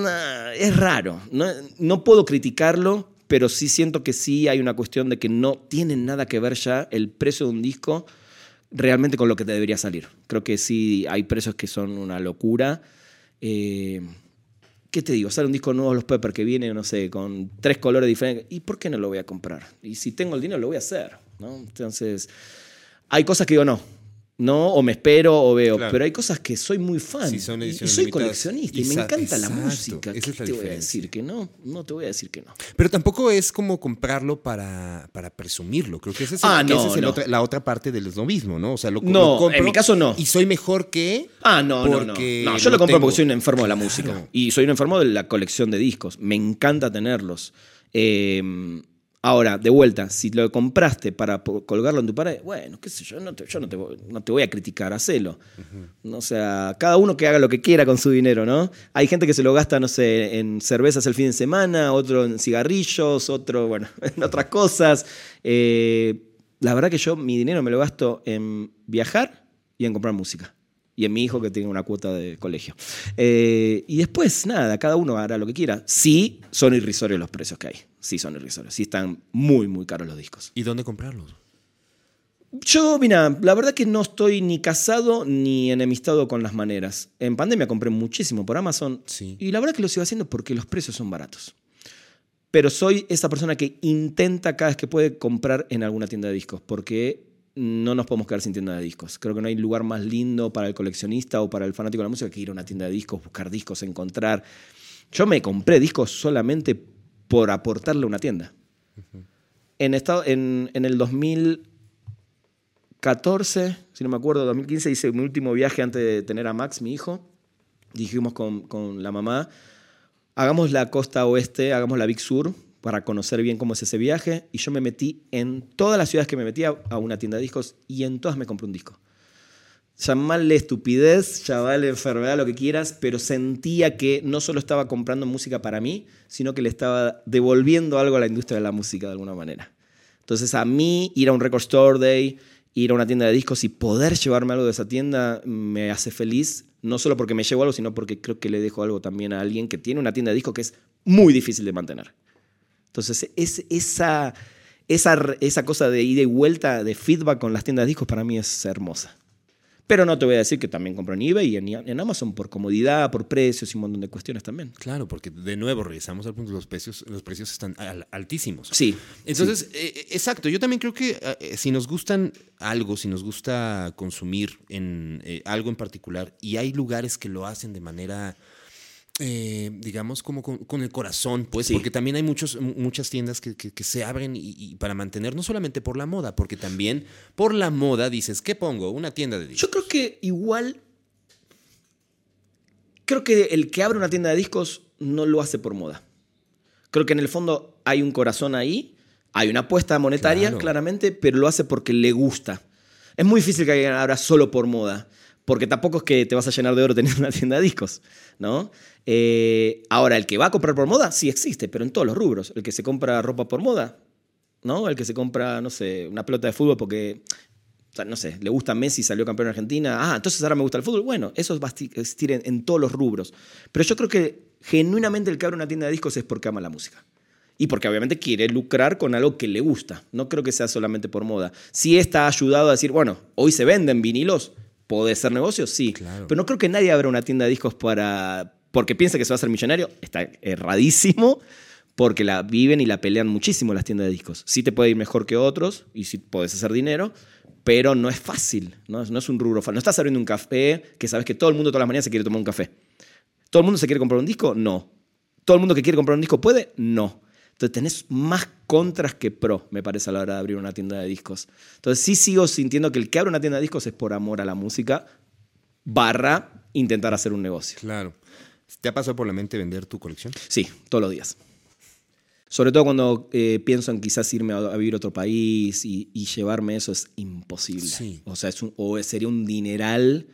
es raro. No, no puedo criticarlo, pero sí siento que sí hay una cuestión de que no tiene nada que ver ya el precio de un disco realmente con lo que te debería salir. Creo que sí hay precios que son una locura. Eh, ¿Qué te digo? Sale un disco nuevo Los Pepper que viene, no sé, con tres colores diferentes. ¿Y por qué no lo voy a comprar? Y si tengo el dinero, lo voy a hacer. ¿no? Entonces, hay cosas que digo, no, no, o me espero o veo. Pero hay cosas que soy muy fan. y soy coleccionista y, me encanta la música. ¿Qué te voy a decir que no? No te voy a decir que no. Pero tampoco es como comprarlo para, para presumirlo. Creo que esa es, ah, la otra parte del snobismo, ¿no? O sea, lo, no, en mi caso no. Y soy mejor que. Ah, no, no, no. no. yo lo, compro porque soy un enfermo de la música. Y soy un enfermo de la colección de discos. Me encanta tenerlos. Eh, Ahora, de vuelta, si lo compraste para colgarlo en tu pared, bueno, qué sé yo, no te, yo no te, voy a criticar, hacelo. O sea, cada uno que haga lo que quiera con su dinero, ¿no? Hay gente que se lo gasta, no sé, en cervezas el fin de semana, otro en cigarrillos, otro, bueno, en otras cosas. Eh, la verdad que yo mi dinero me lo gasto en viajar y en comprar música y en mi hijo que tiene una cuota de colegio. Eh, y después, nada, cada uno hará lo que quiera. Sí, son irrisorios los precios que hay sí son irrisorios. Sí están muy, muy caros los discos. ¿Y dónde comprarlos? Yo, mira, la verdad que no estoy ni casado ni enemistado con las maneras. En pandemia compré muchísimo por Amazon sí. y la verdad que lo sigo haciendo porque los precios son baratos. Pero soy esa persona que intenta cada vez que puede comprar en alguna tienda de discos porque no nos podemos quedar sin tienda de discos. Creo que no hay lugar más lindo para el coleccionista o para el fanático de la música que ir a una tienda de discos, buscar discos, encontrar. Yo me compré discos solamente por aportarle una tienda. en, estado, en, en, el 2014, si no me acuerdo, 2015, hice mi último viaje antes de tener a Max, mi hijo. Dijimos con, con la mamá, hagamos la costa oeste, hagamos la Big Sur para conocer bien cómo es ese viaje. Y yo me metí en todas las ciudades que me metía a una tienda de discos y en todas me compré un disco llamarle estupidez, llamarle enfermedad, lo que quieras, pero sentía que no solo estaba comprando música para mí, sino que le estaba devolviendo algo a la industria de la música de alguna manera. Entonces a mí ir a un record store day, ir a una tienda de discos y poder llevarme algo de esa tienda me hace feliz, no solo porque me llevo algo, sino porque creo que le dejo algo también a alguien que tiene una tienda de discos que es muy difícil de mantener. Entonces es, esa, esa, esa cosa de ida y vuelta, de feedback con las tiendas de discos para mí es hermosa. Pero no te voy a decir que también compro en eBay y en, Amazon por comodidad, por precios y un montón de cuestiones también. Claro, porque de nuevo regresamos al punto, los precios, los precios están altísimos. Sí. Entonces, eh, eh, exacto, yo también creo que eh, si nos gustan algo, si nos gusta consumir en algo en particular, y hay lugares que lo hacen de manera eh, digamos, como con, el corazón, pues, porque también hay muchos, muchas tiendas que, se abren y, para mantener, no solamente por la moda, porque también por la moda dices, ¿qué pongo? Una tienda de discos. Yo creo que igual, creo que el que abre una tienda de discos no lo hace por moda. Creo que en el fondo hay un corazón ahí, hay una apuesta monetaria, claramente, pero lo hace porque le gusta. Es muy difícil que alguien abra solo por moda porque tampoco es que te vas a llenar de oro teniendo una tienda de discos, ¿no? Eh, ahora, el que va a comprar por moda, sí existe, pero en todos los rubros. El que se compra ropa por moda, ¿no? El que se compra, no sé, una pelota de fútbol porque, no sé, le gusta Messi, salió campeón en Argentina. Ah, entonces ahora me gusta el fútbol. Bueno, eso va a existir en, todos los rubros. Pero yo creo que genuinamente el que abre una tienda de discos es porque ama la música. Y porque obviamente quiere lucrar con algo que le gusta. No creo que sea solamente por moda. Si está ayudado a decir, bueno, hoy se venden vinilos, ¿puede ser negocio? Sí. Pero no creo que nadie abra una tienda de discos para, porque piensa que se va a hacer millonario, está erradísimo, porque la viven y la pelean muchísimo las tiendas de discos. Sí te puede ir mejor que otros y sí puedes hacer dinero, pero no es fácil, no, no es un rubro fácil. No estás abriendo un café que sabes que todo el mundo todas las mañanas se quiere tomar un café. ¿Todo el mundo se quiere comprar un disco? No. ¿Todo el mundo que quiere comprar un disco puede? No. Entonces tenés más contras que pro, me parece, a la hora de abrir una tienda de discos. Entonces sí sigo sintiendo que el que abre una tienda de discos es por amor a la música, barra intentar hacer un negocio. Claro. ¿Te ha pasado por la mente vender tu colección? Sí, todos los días. Sobre todo cuando eh, pienso en quizás irme a, vivir a otro país y, llevarme eso es imposible. O sea, es o sería un dineral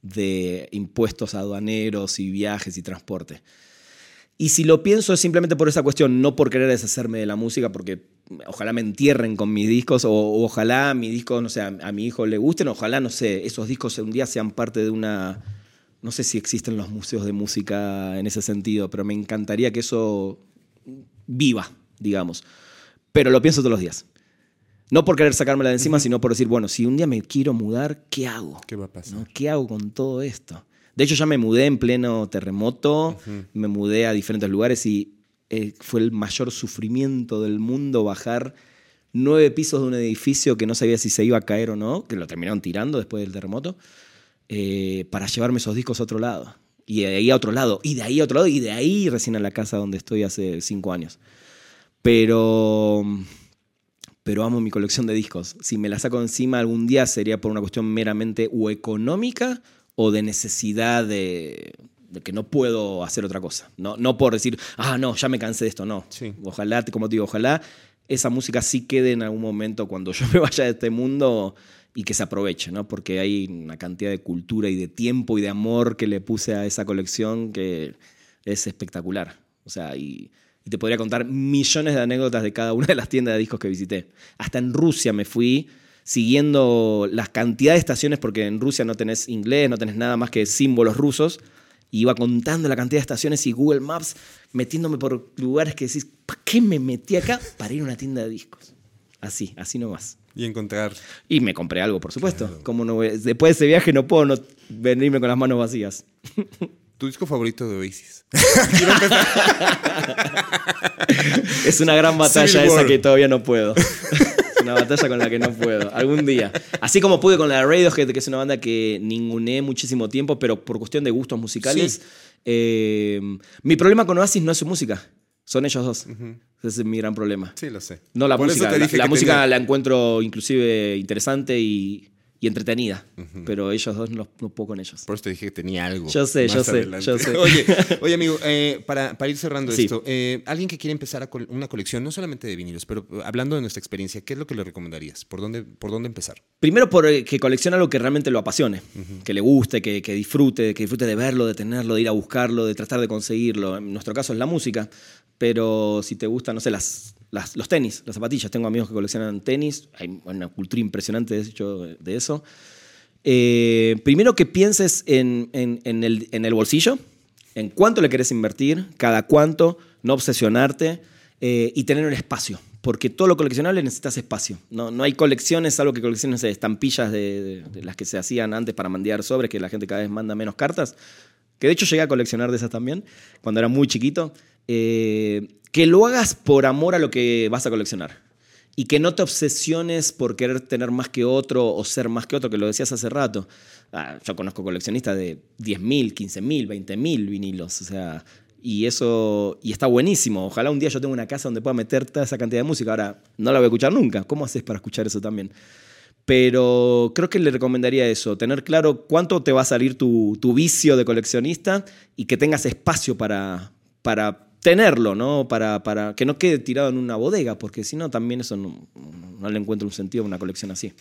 de impuestos aduaneros y viajes y transporte. Y si lo pienso es simplemente por esa cuestión, no por querer deshacerme de la música, porque ojalá me entierren con mis discos, o, ojalá mi disco, no sé, a, a, mi hijo le gusten, ojalá, no sé, esos discos un día sean parte de una No sé si existen los museos de música en ese sentido, pero me encantaría que eso viva, digamos. Pero lo pienso todos los días. No por querer sacármela de encima, sino por decir, bueno, si un día me quiero mudar, ¿qué hago? ¿Qué va a pasar? ¿No? ¿Qué hago con todo esto? De hecho, ya me mudé en pleno terremoto, me mudé a diferentes lugares y eh, fue el mayor sufrimiento del mundo bajar nueve pisos de un edificio que no sabía si se iba a caer o no, que lo terminaron tirando después del terremoto, eh, para llevarme esos discos a otro lado. Y de ahí a otro lado, y de ahí a otro lado, y de ahí recién a la casa donde estoy hace cinco años. Pero, pero amo mi colección de discos. Si me la saco encima algún día sería por una cuestión meramente o económica o de necesidad de, de que no puedo hacer otra cosa. No, no por decir, ah, no, ya me cansé de esto, no. Sí. Ojalá, como te digo, ojalá esa música sí quede en algún momento cuando yo me vaya de este mundo y que se aproveche, ¿no? Porque hay una cantidad de cultura y de tiempo y de amor que le puse a esa colección que es espectacular. O sea, y, y te podría contar millones de anécdotas de cada una de las tiendas de discos que visité. Hasta en Rusia me fui siguiendo las cantidades de estaciones, porque en Rusia no tenés inglés, no tenés nada más que símbolos rusos y iba contando la cantidad de estaciones y Google Maps metiéndome por lugares que decís, ¿para qué me metí acá? Para ir a una tienda de discos. Así, así nomás. Y encontrar. Y me compré algo, por supuesto. Como no Después de ese viaje no puedo no venirme con las manos vacías. ¿Tu disco favorito de Oasis? Es una gran batalla Civil esa War. que todavía no puedo. Una batalla con la que no puedo. Algún día. Así como pude con la de Radiohead, que es una banda que ninguneé muchísimo tiempo, pero por cuestión de gustos musicales. Sí. eh, mi problema con Oasis no es su música. Son ellos dos. Ese es mi gran problema. Sí, lo sé. No la Por música. La, música tenía- la encuentro inclusive interesante y, y entretenida. Pero ellos dos no, no puedo con ellos. Por eso te dije que tenía algo. Yo sé, yo sé, yo sé. Oye, oye amigo, eh, para, para ir cerrando Sí. esto, eh, alguien que quiere empezar a col- una colección, no solamente de vinilos, pero eh, hablando de nuestra experiencia, ¿qué es lo que le recomendarías? ¿Por dónde, por dónde empezar? Primero por eh, que coleccione algo que realmente lo apasione, que le guste, que, que disfrute, que disfrute de verlo, de tenerlo, de ir a buscarlo, de tratar de conseguirlo. En nuestro caso es la música, pero si te gustan, no sé, las, las- los tenis, las zapatillas. Tengo amigos que coleccionan tenis, hay una cultura impresionante de hecho de eso. Eh, primero que pienses en, el, bolsillo, en cuánto le querés invertir, cada cuánto, no obsesionarte eh, y tener un espacio. Porque todo lo coleccionable necesitas espacio. No, no hay colecciones, salvo que colecciones de estampillas de, las que se hacían antes para mandar sobres, que la gente cada vez manda menos cartas. Que de hecho llegué a coleccionar de esas también, cuando era muy chiquito. Eh, que lo hagas por amor a lo que vas a coleccionar y que no te obsesiones por querer tener más que otro o ser más que otro, que lo decías hace rato. Ah, yo conozco coleccionistas de 10.000, 15.000, 20.000 vinilos, o sea, y eso, y está buenísimo. Ojalá un día yo tenga una casa donde pueda meter toda esa cantidad de música. Ahora, no la voy a escuchar nunca. ¿Cómo haces para escuchar eso también? Pero creo que le recomendaría eso, tener claro cuánto te va a salir tu, tu vicio de coleccionista y que tengas espacio para, para tenerlo, ¿no? Para, para que no quede tirado en una bodega, porque si no, también eso no, no le encuentro un sentido a una colección así.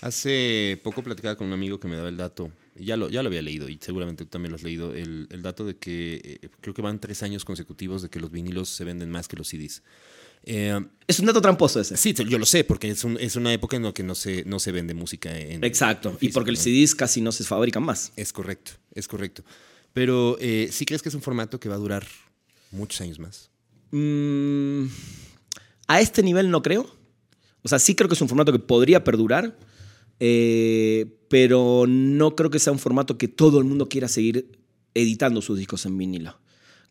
Hace poco platicaba con un amigo que me daba el dato, y ya lo, ya lo había leído, y seguramente tú también lo has leído, el, el dato de que eh, creo que van tres años consecutivos de que los vinilos se venden más que los CDs. Eh, Es un dato tramposo ese. sí, yo lo sé, porque es, un- es una época en la que no se, no se vende música en... Exacto. en Y físico, porque el ¿no? CDs casi no se fabrican más. Es correcto, es correcto. Pero eh, ¿sí crees que es un formato que va a durar muchos años más? Mm, a este nivel no creo. O sea, sí creo que es un formato que podría perdurar, eh, pero no creo que sea un formato que todo el mundo quiera seguir editando sus discos en vinilo.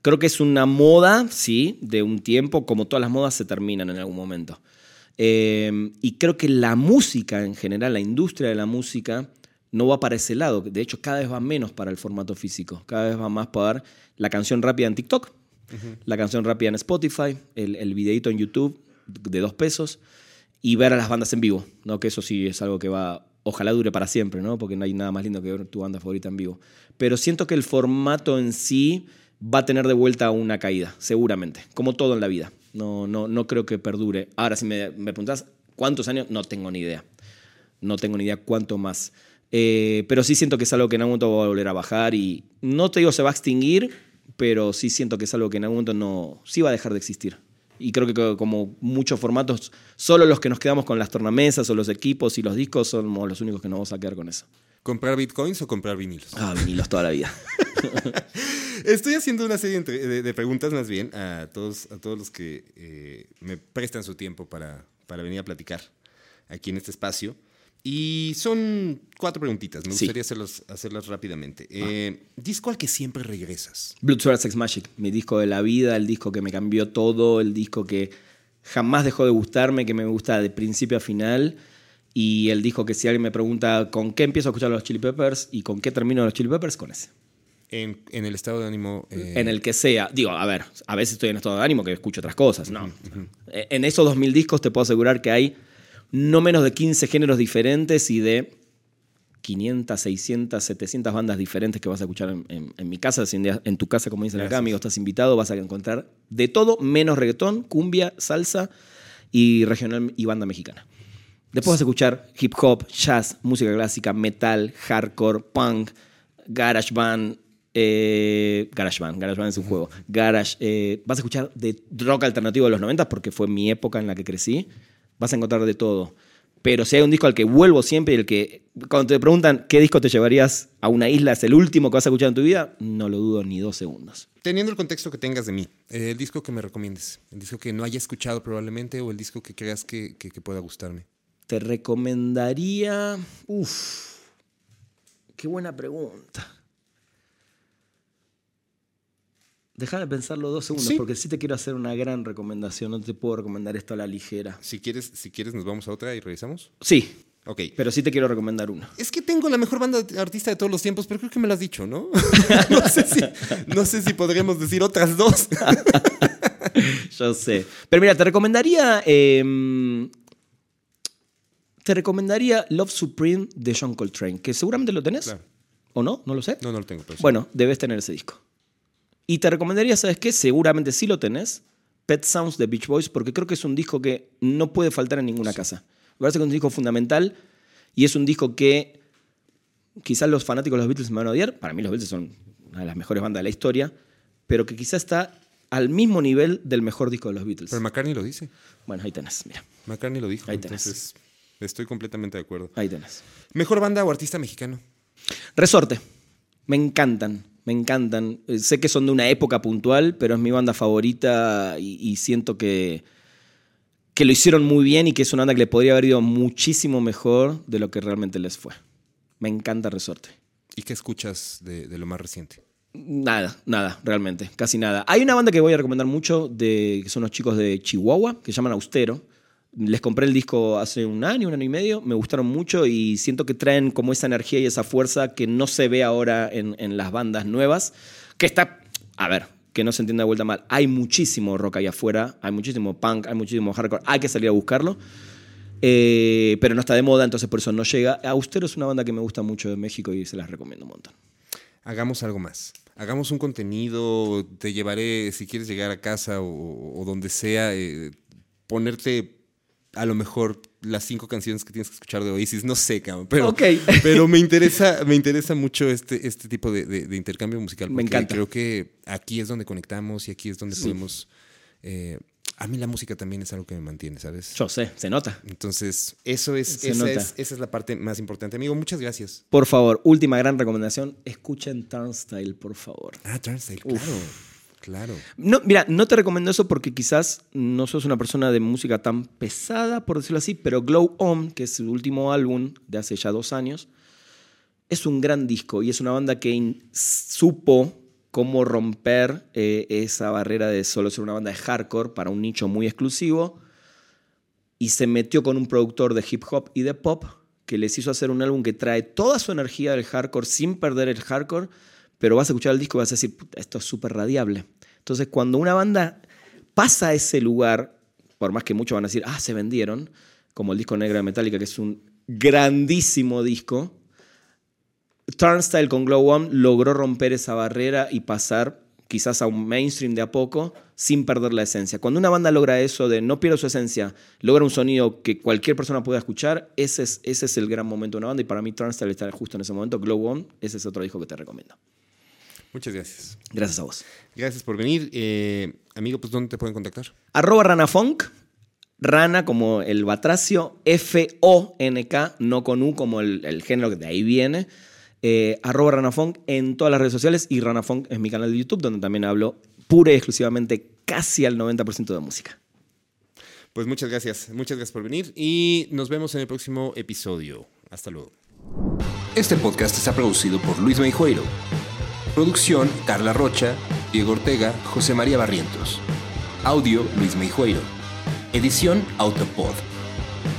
Creo que es una moda, sí, de un tiempo, como todas las modas se terminan en algún momento. Eh, y creo que la música en general, la industria de la música, no va para ese lado. De hecho, cada vez va menos para el formato físico. Cada vez va más para la canción rápida en TikTok, la canción rápida en Spotify, el, el videito en YouTube de dos pesos y ver a las bandas en vivo, ¿no? Que eso sí es algo que va, ojalá dure para siempre, ¿no? Porque no hay nada más lindo que ver tu banda favorita en vivo. Pero siento que el formato en sí va a tener de vuelta una caída, seguramente, como todo en la vida. No, no, no creo que perdure. Ahora, si me, me cuántos años, no tengo ni idea. No tengo ni idea cuánto más. Eh, pero sí siento que es algo que en algún momento va a volver a bajar y no te digo se va a extinguir, pero sí siento que es algo que en algún momento no, sí va a dejar de existir. Y creo que co- como muchos formatos, solo los que nos quedamos con las tornamesas o los equipos y los discos somos los únicos que nos vamos a quedar con eso. ¿Comprar bitcoins o comprar vinilos? Ah, vinilos toda la vida. Estoy haciendo una serie de, preguntas más bien a todos, a todos los que eh, me prestan su tiempo para, para venir a platicar aquí en este espacio. Y son cuatro preguntitas, me gustaría hacerlas rápidamente. Eh, disco al que siempre regresas. Blood, Sweat, Sex Magic, mi disco de la vida, el disco que me cambió todo, el disco que jamás dejó de gustarme, que me gusta de principio a final. Y el disco que si alguien me pregunta con qué empiezo a escuchar los Chili Peppers y con qué termino los Chili Peppers, con ese. En, el estado de ánimo. Eh, en el que sea. Digo, a ver, a veces estoy en estado de ánimo que escucho otras cosas, ¿no? En esos 2000 discos te puedo asegurar que hay no menos de 15 géneros diferentes y de 500, 600, 700 bandas diferentes que vas a escuchar en, mi casa. En tu casa, como dicen acá, amigo, estás invitado, vas a encontrar de todo menos reggaetón, cumbia, salsa y regional y banda mexicana. Después vas a escuchar hip hop, jazz, música clásica, metal, hardcore, punk, garage band, eh, garage Band, Garage Band es un juego. Garage, eh, vas a escuchar de rock alternativo de los 90 porque fue mi época en la que crecí vas a encontrar de todo. Pero si hay un disco al que vuelvo siempre y el que, cuando te preguntan qué disco te llevarías a una isla, es el último que vas a escuchar en tu vida, no lo dudo ni dos segundos. Teniendo el contexto que tengas de mí, el disco que me recomiendes, el disco que no haya escuchado probablemente o el disco que creas que, pueda gustarme. Te recomendaría... Uf, qué buena pregunta. Déjame pensarlo dos segundos, porque sí te quiero hacer una gran recomendación. No te puedo recomendar esto a la ligera. Si quieres, si quieres nos vamos a otra y revisamos. Sí. Ok. Pero sí te quiero recomendar una. Es que tengo la mejor banda artista de todos los tiempos, pero creo que me lo has dicho, ¿no? no, sé si, no sé si podremos decir otras dos. Yo sé. Pero mira, te recomendaría. Em, te recomendaría Love Supreme de John Coltrane, que seguramente lo tenés. ¿O no? ¿No lo sé? No, no lo tengo. Bueno, debes tener ese disco. Y te recomendaría, ¿sabes qué? Seguramente sí lo tenés. Pet Sounds de Beach Boys, porque creo que es un disco que no puede faltar en ninguna casa. Me parece que es un disco fundamental y es un disco que quizás los fanáticos de los Beatles me van a odiar. Para mí los Beatles son una de las mejores bandas de la historia, pero que quizás está al mismo nivel del mejor disco de los Beatles. Pero McCartney lo dice. Bueno, ahí tenés, mira. McCartney lo dijo. Ahí tenés. Entonces, estoy completamente de acuerdo. Ahí tenés. ¿Mejor banda o artista mexicano? Resorte. Me encantan me encantan. Eh, sé que son de una época puntual, pero es mi banda favorita y, siento que, que lo hicieron muy bien y que es una banda que le podría haber ido muchísimo mejor de lo que realmente les fue. Me encanta Resorte. ¿Y qué escuchas de, lo más reciente? Nada, nada, realmente, casi nada. Hay una banda que voy a recomendar mucho, de, que son los chicos de Chihuahua, que se llaman Austero les compré el disco hace un año, un año y medio, me gustaron mucho y siento que traen como esa energía y esa fuerza que no se ve ahora en, las bandas nuevas, que está, a ver, que no se entienda de vuelta mal, hay muchísimo rock ahí afuera, hay muchísimo punk, hay muchísimo hardcore, hay que salir a buscarlo, eh, pero no está de moda, entonces por eso no llega. Austero es una banda que me gusta mucho de México y se las recomiendo un montón. Hagamos algo más. Hagamos un contenido, te llevaré, si quieres llegar a casa o, donde sea, eh, ponerte a lo mejor las cinco canciones que tienes que escuchar de Oasis, no sé, cabrón, pero, pero me, interesa, me interesa mucho este, este tipo de, intercambio musical. Me encanta. Creo que aquí es donde conectamos y aquí es donde podemos... Eh, a mí la música también es algo que me mantiene, ¿sabes? Yo sé, se nota. Entonces, eso es, esa, Es, esa es la parte más importante. Amigo, muchas gracias. Por favor, última gran recomendación, escuchen Turnstile, por favor. Ah, Turnstile, claro. Claro. No, mira, no te recomiendo eso porque quizás no sos una persona de música tan pesada, por decirlo así, pero Glow On, que es su último álbum de hace ya dos años, es un gran disco y es una banda que supo cómo romper eh, esa barrera de solo ser una banda de hardcore para un nicho muy exclusivo y se metió con un productor de hip hop y de pop que les hizo hacer un álbum que trae toda su energía del hardcore sin perder el hardcore pero vas a escuchar el disco y vas a decir, esto es súper radiable. Entonces, cuando una banda pasa a ese lugar, por más que muchos van a decir, ah, se vendieron, como el disco Negra de Metallica, que es un grandísimo disco, Turnstile con Glow One logró romper esa barrera y pasar quizás a un mainstream de a poco sin perder la esencia. Cuando una banda logra eso de no pierde su esencia, logra un sonido que cualquier persona pueda escuchar, ese es, ese es el gran momento de una banda y para mí Turnstile está justo en ese momento. Glow One, ese es otro disco que te recomiendo. Muchas gracias. Gracias a vos. Gracias por venir. Eh, amigo, pues ¿dónde te pueden contactar? Arroba ranafunk Rana como el batracio, F-O-N-K, no con U como el, el género que de ahí viene. Eh, arroba Ranafunk en todas las redes sociales y Ranafunk es mi canal de YouTube donde también hablo pura y exclusivamente casi al 90% de música. Pues muchas gracias, muchas gracias por venir y nos vemos en el próximo episodio. Hasta luego. Este podcast está producido por Luis Meijueiro. Producción Carla Rocha, Diego Ortega, José María Barrientos. Audio Luis Meijueiro. Edición Autopod.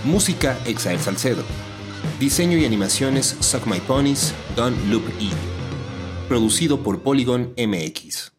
Música Exael Salcedo. Diseño y animaciones Suck My Ponies, Don Loop E. Producido por Polygon MX.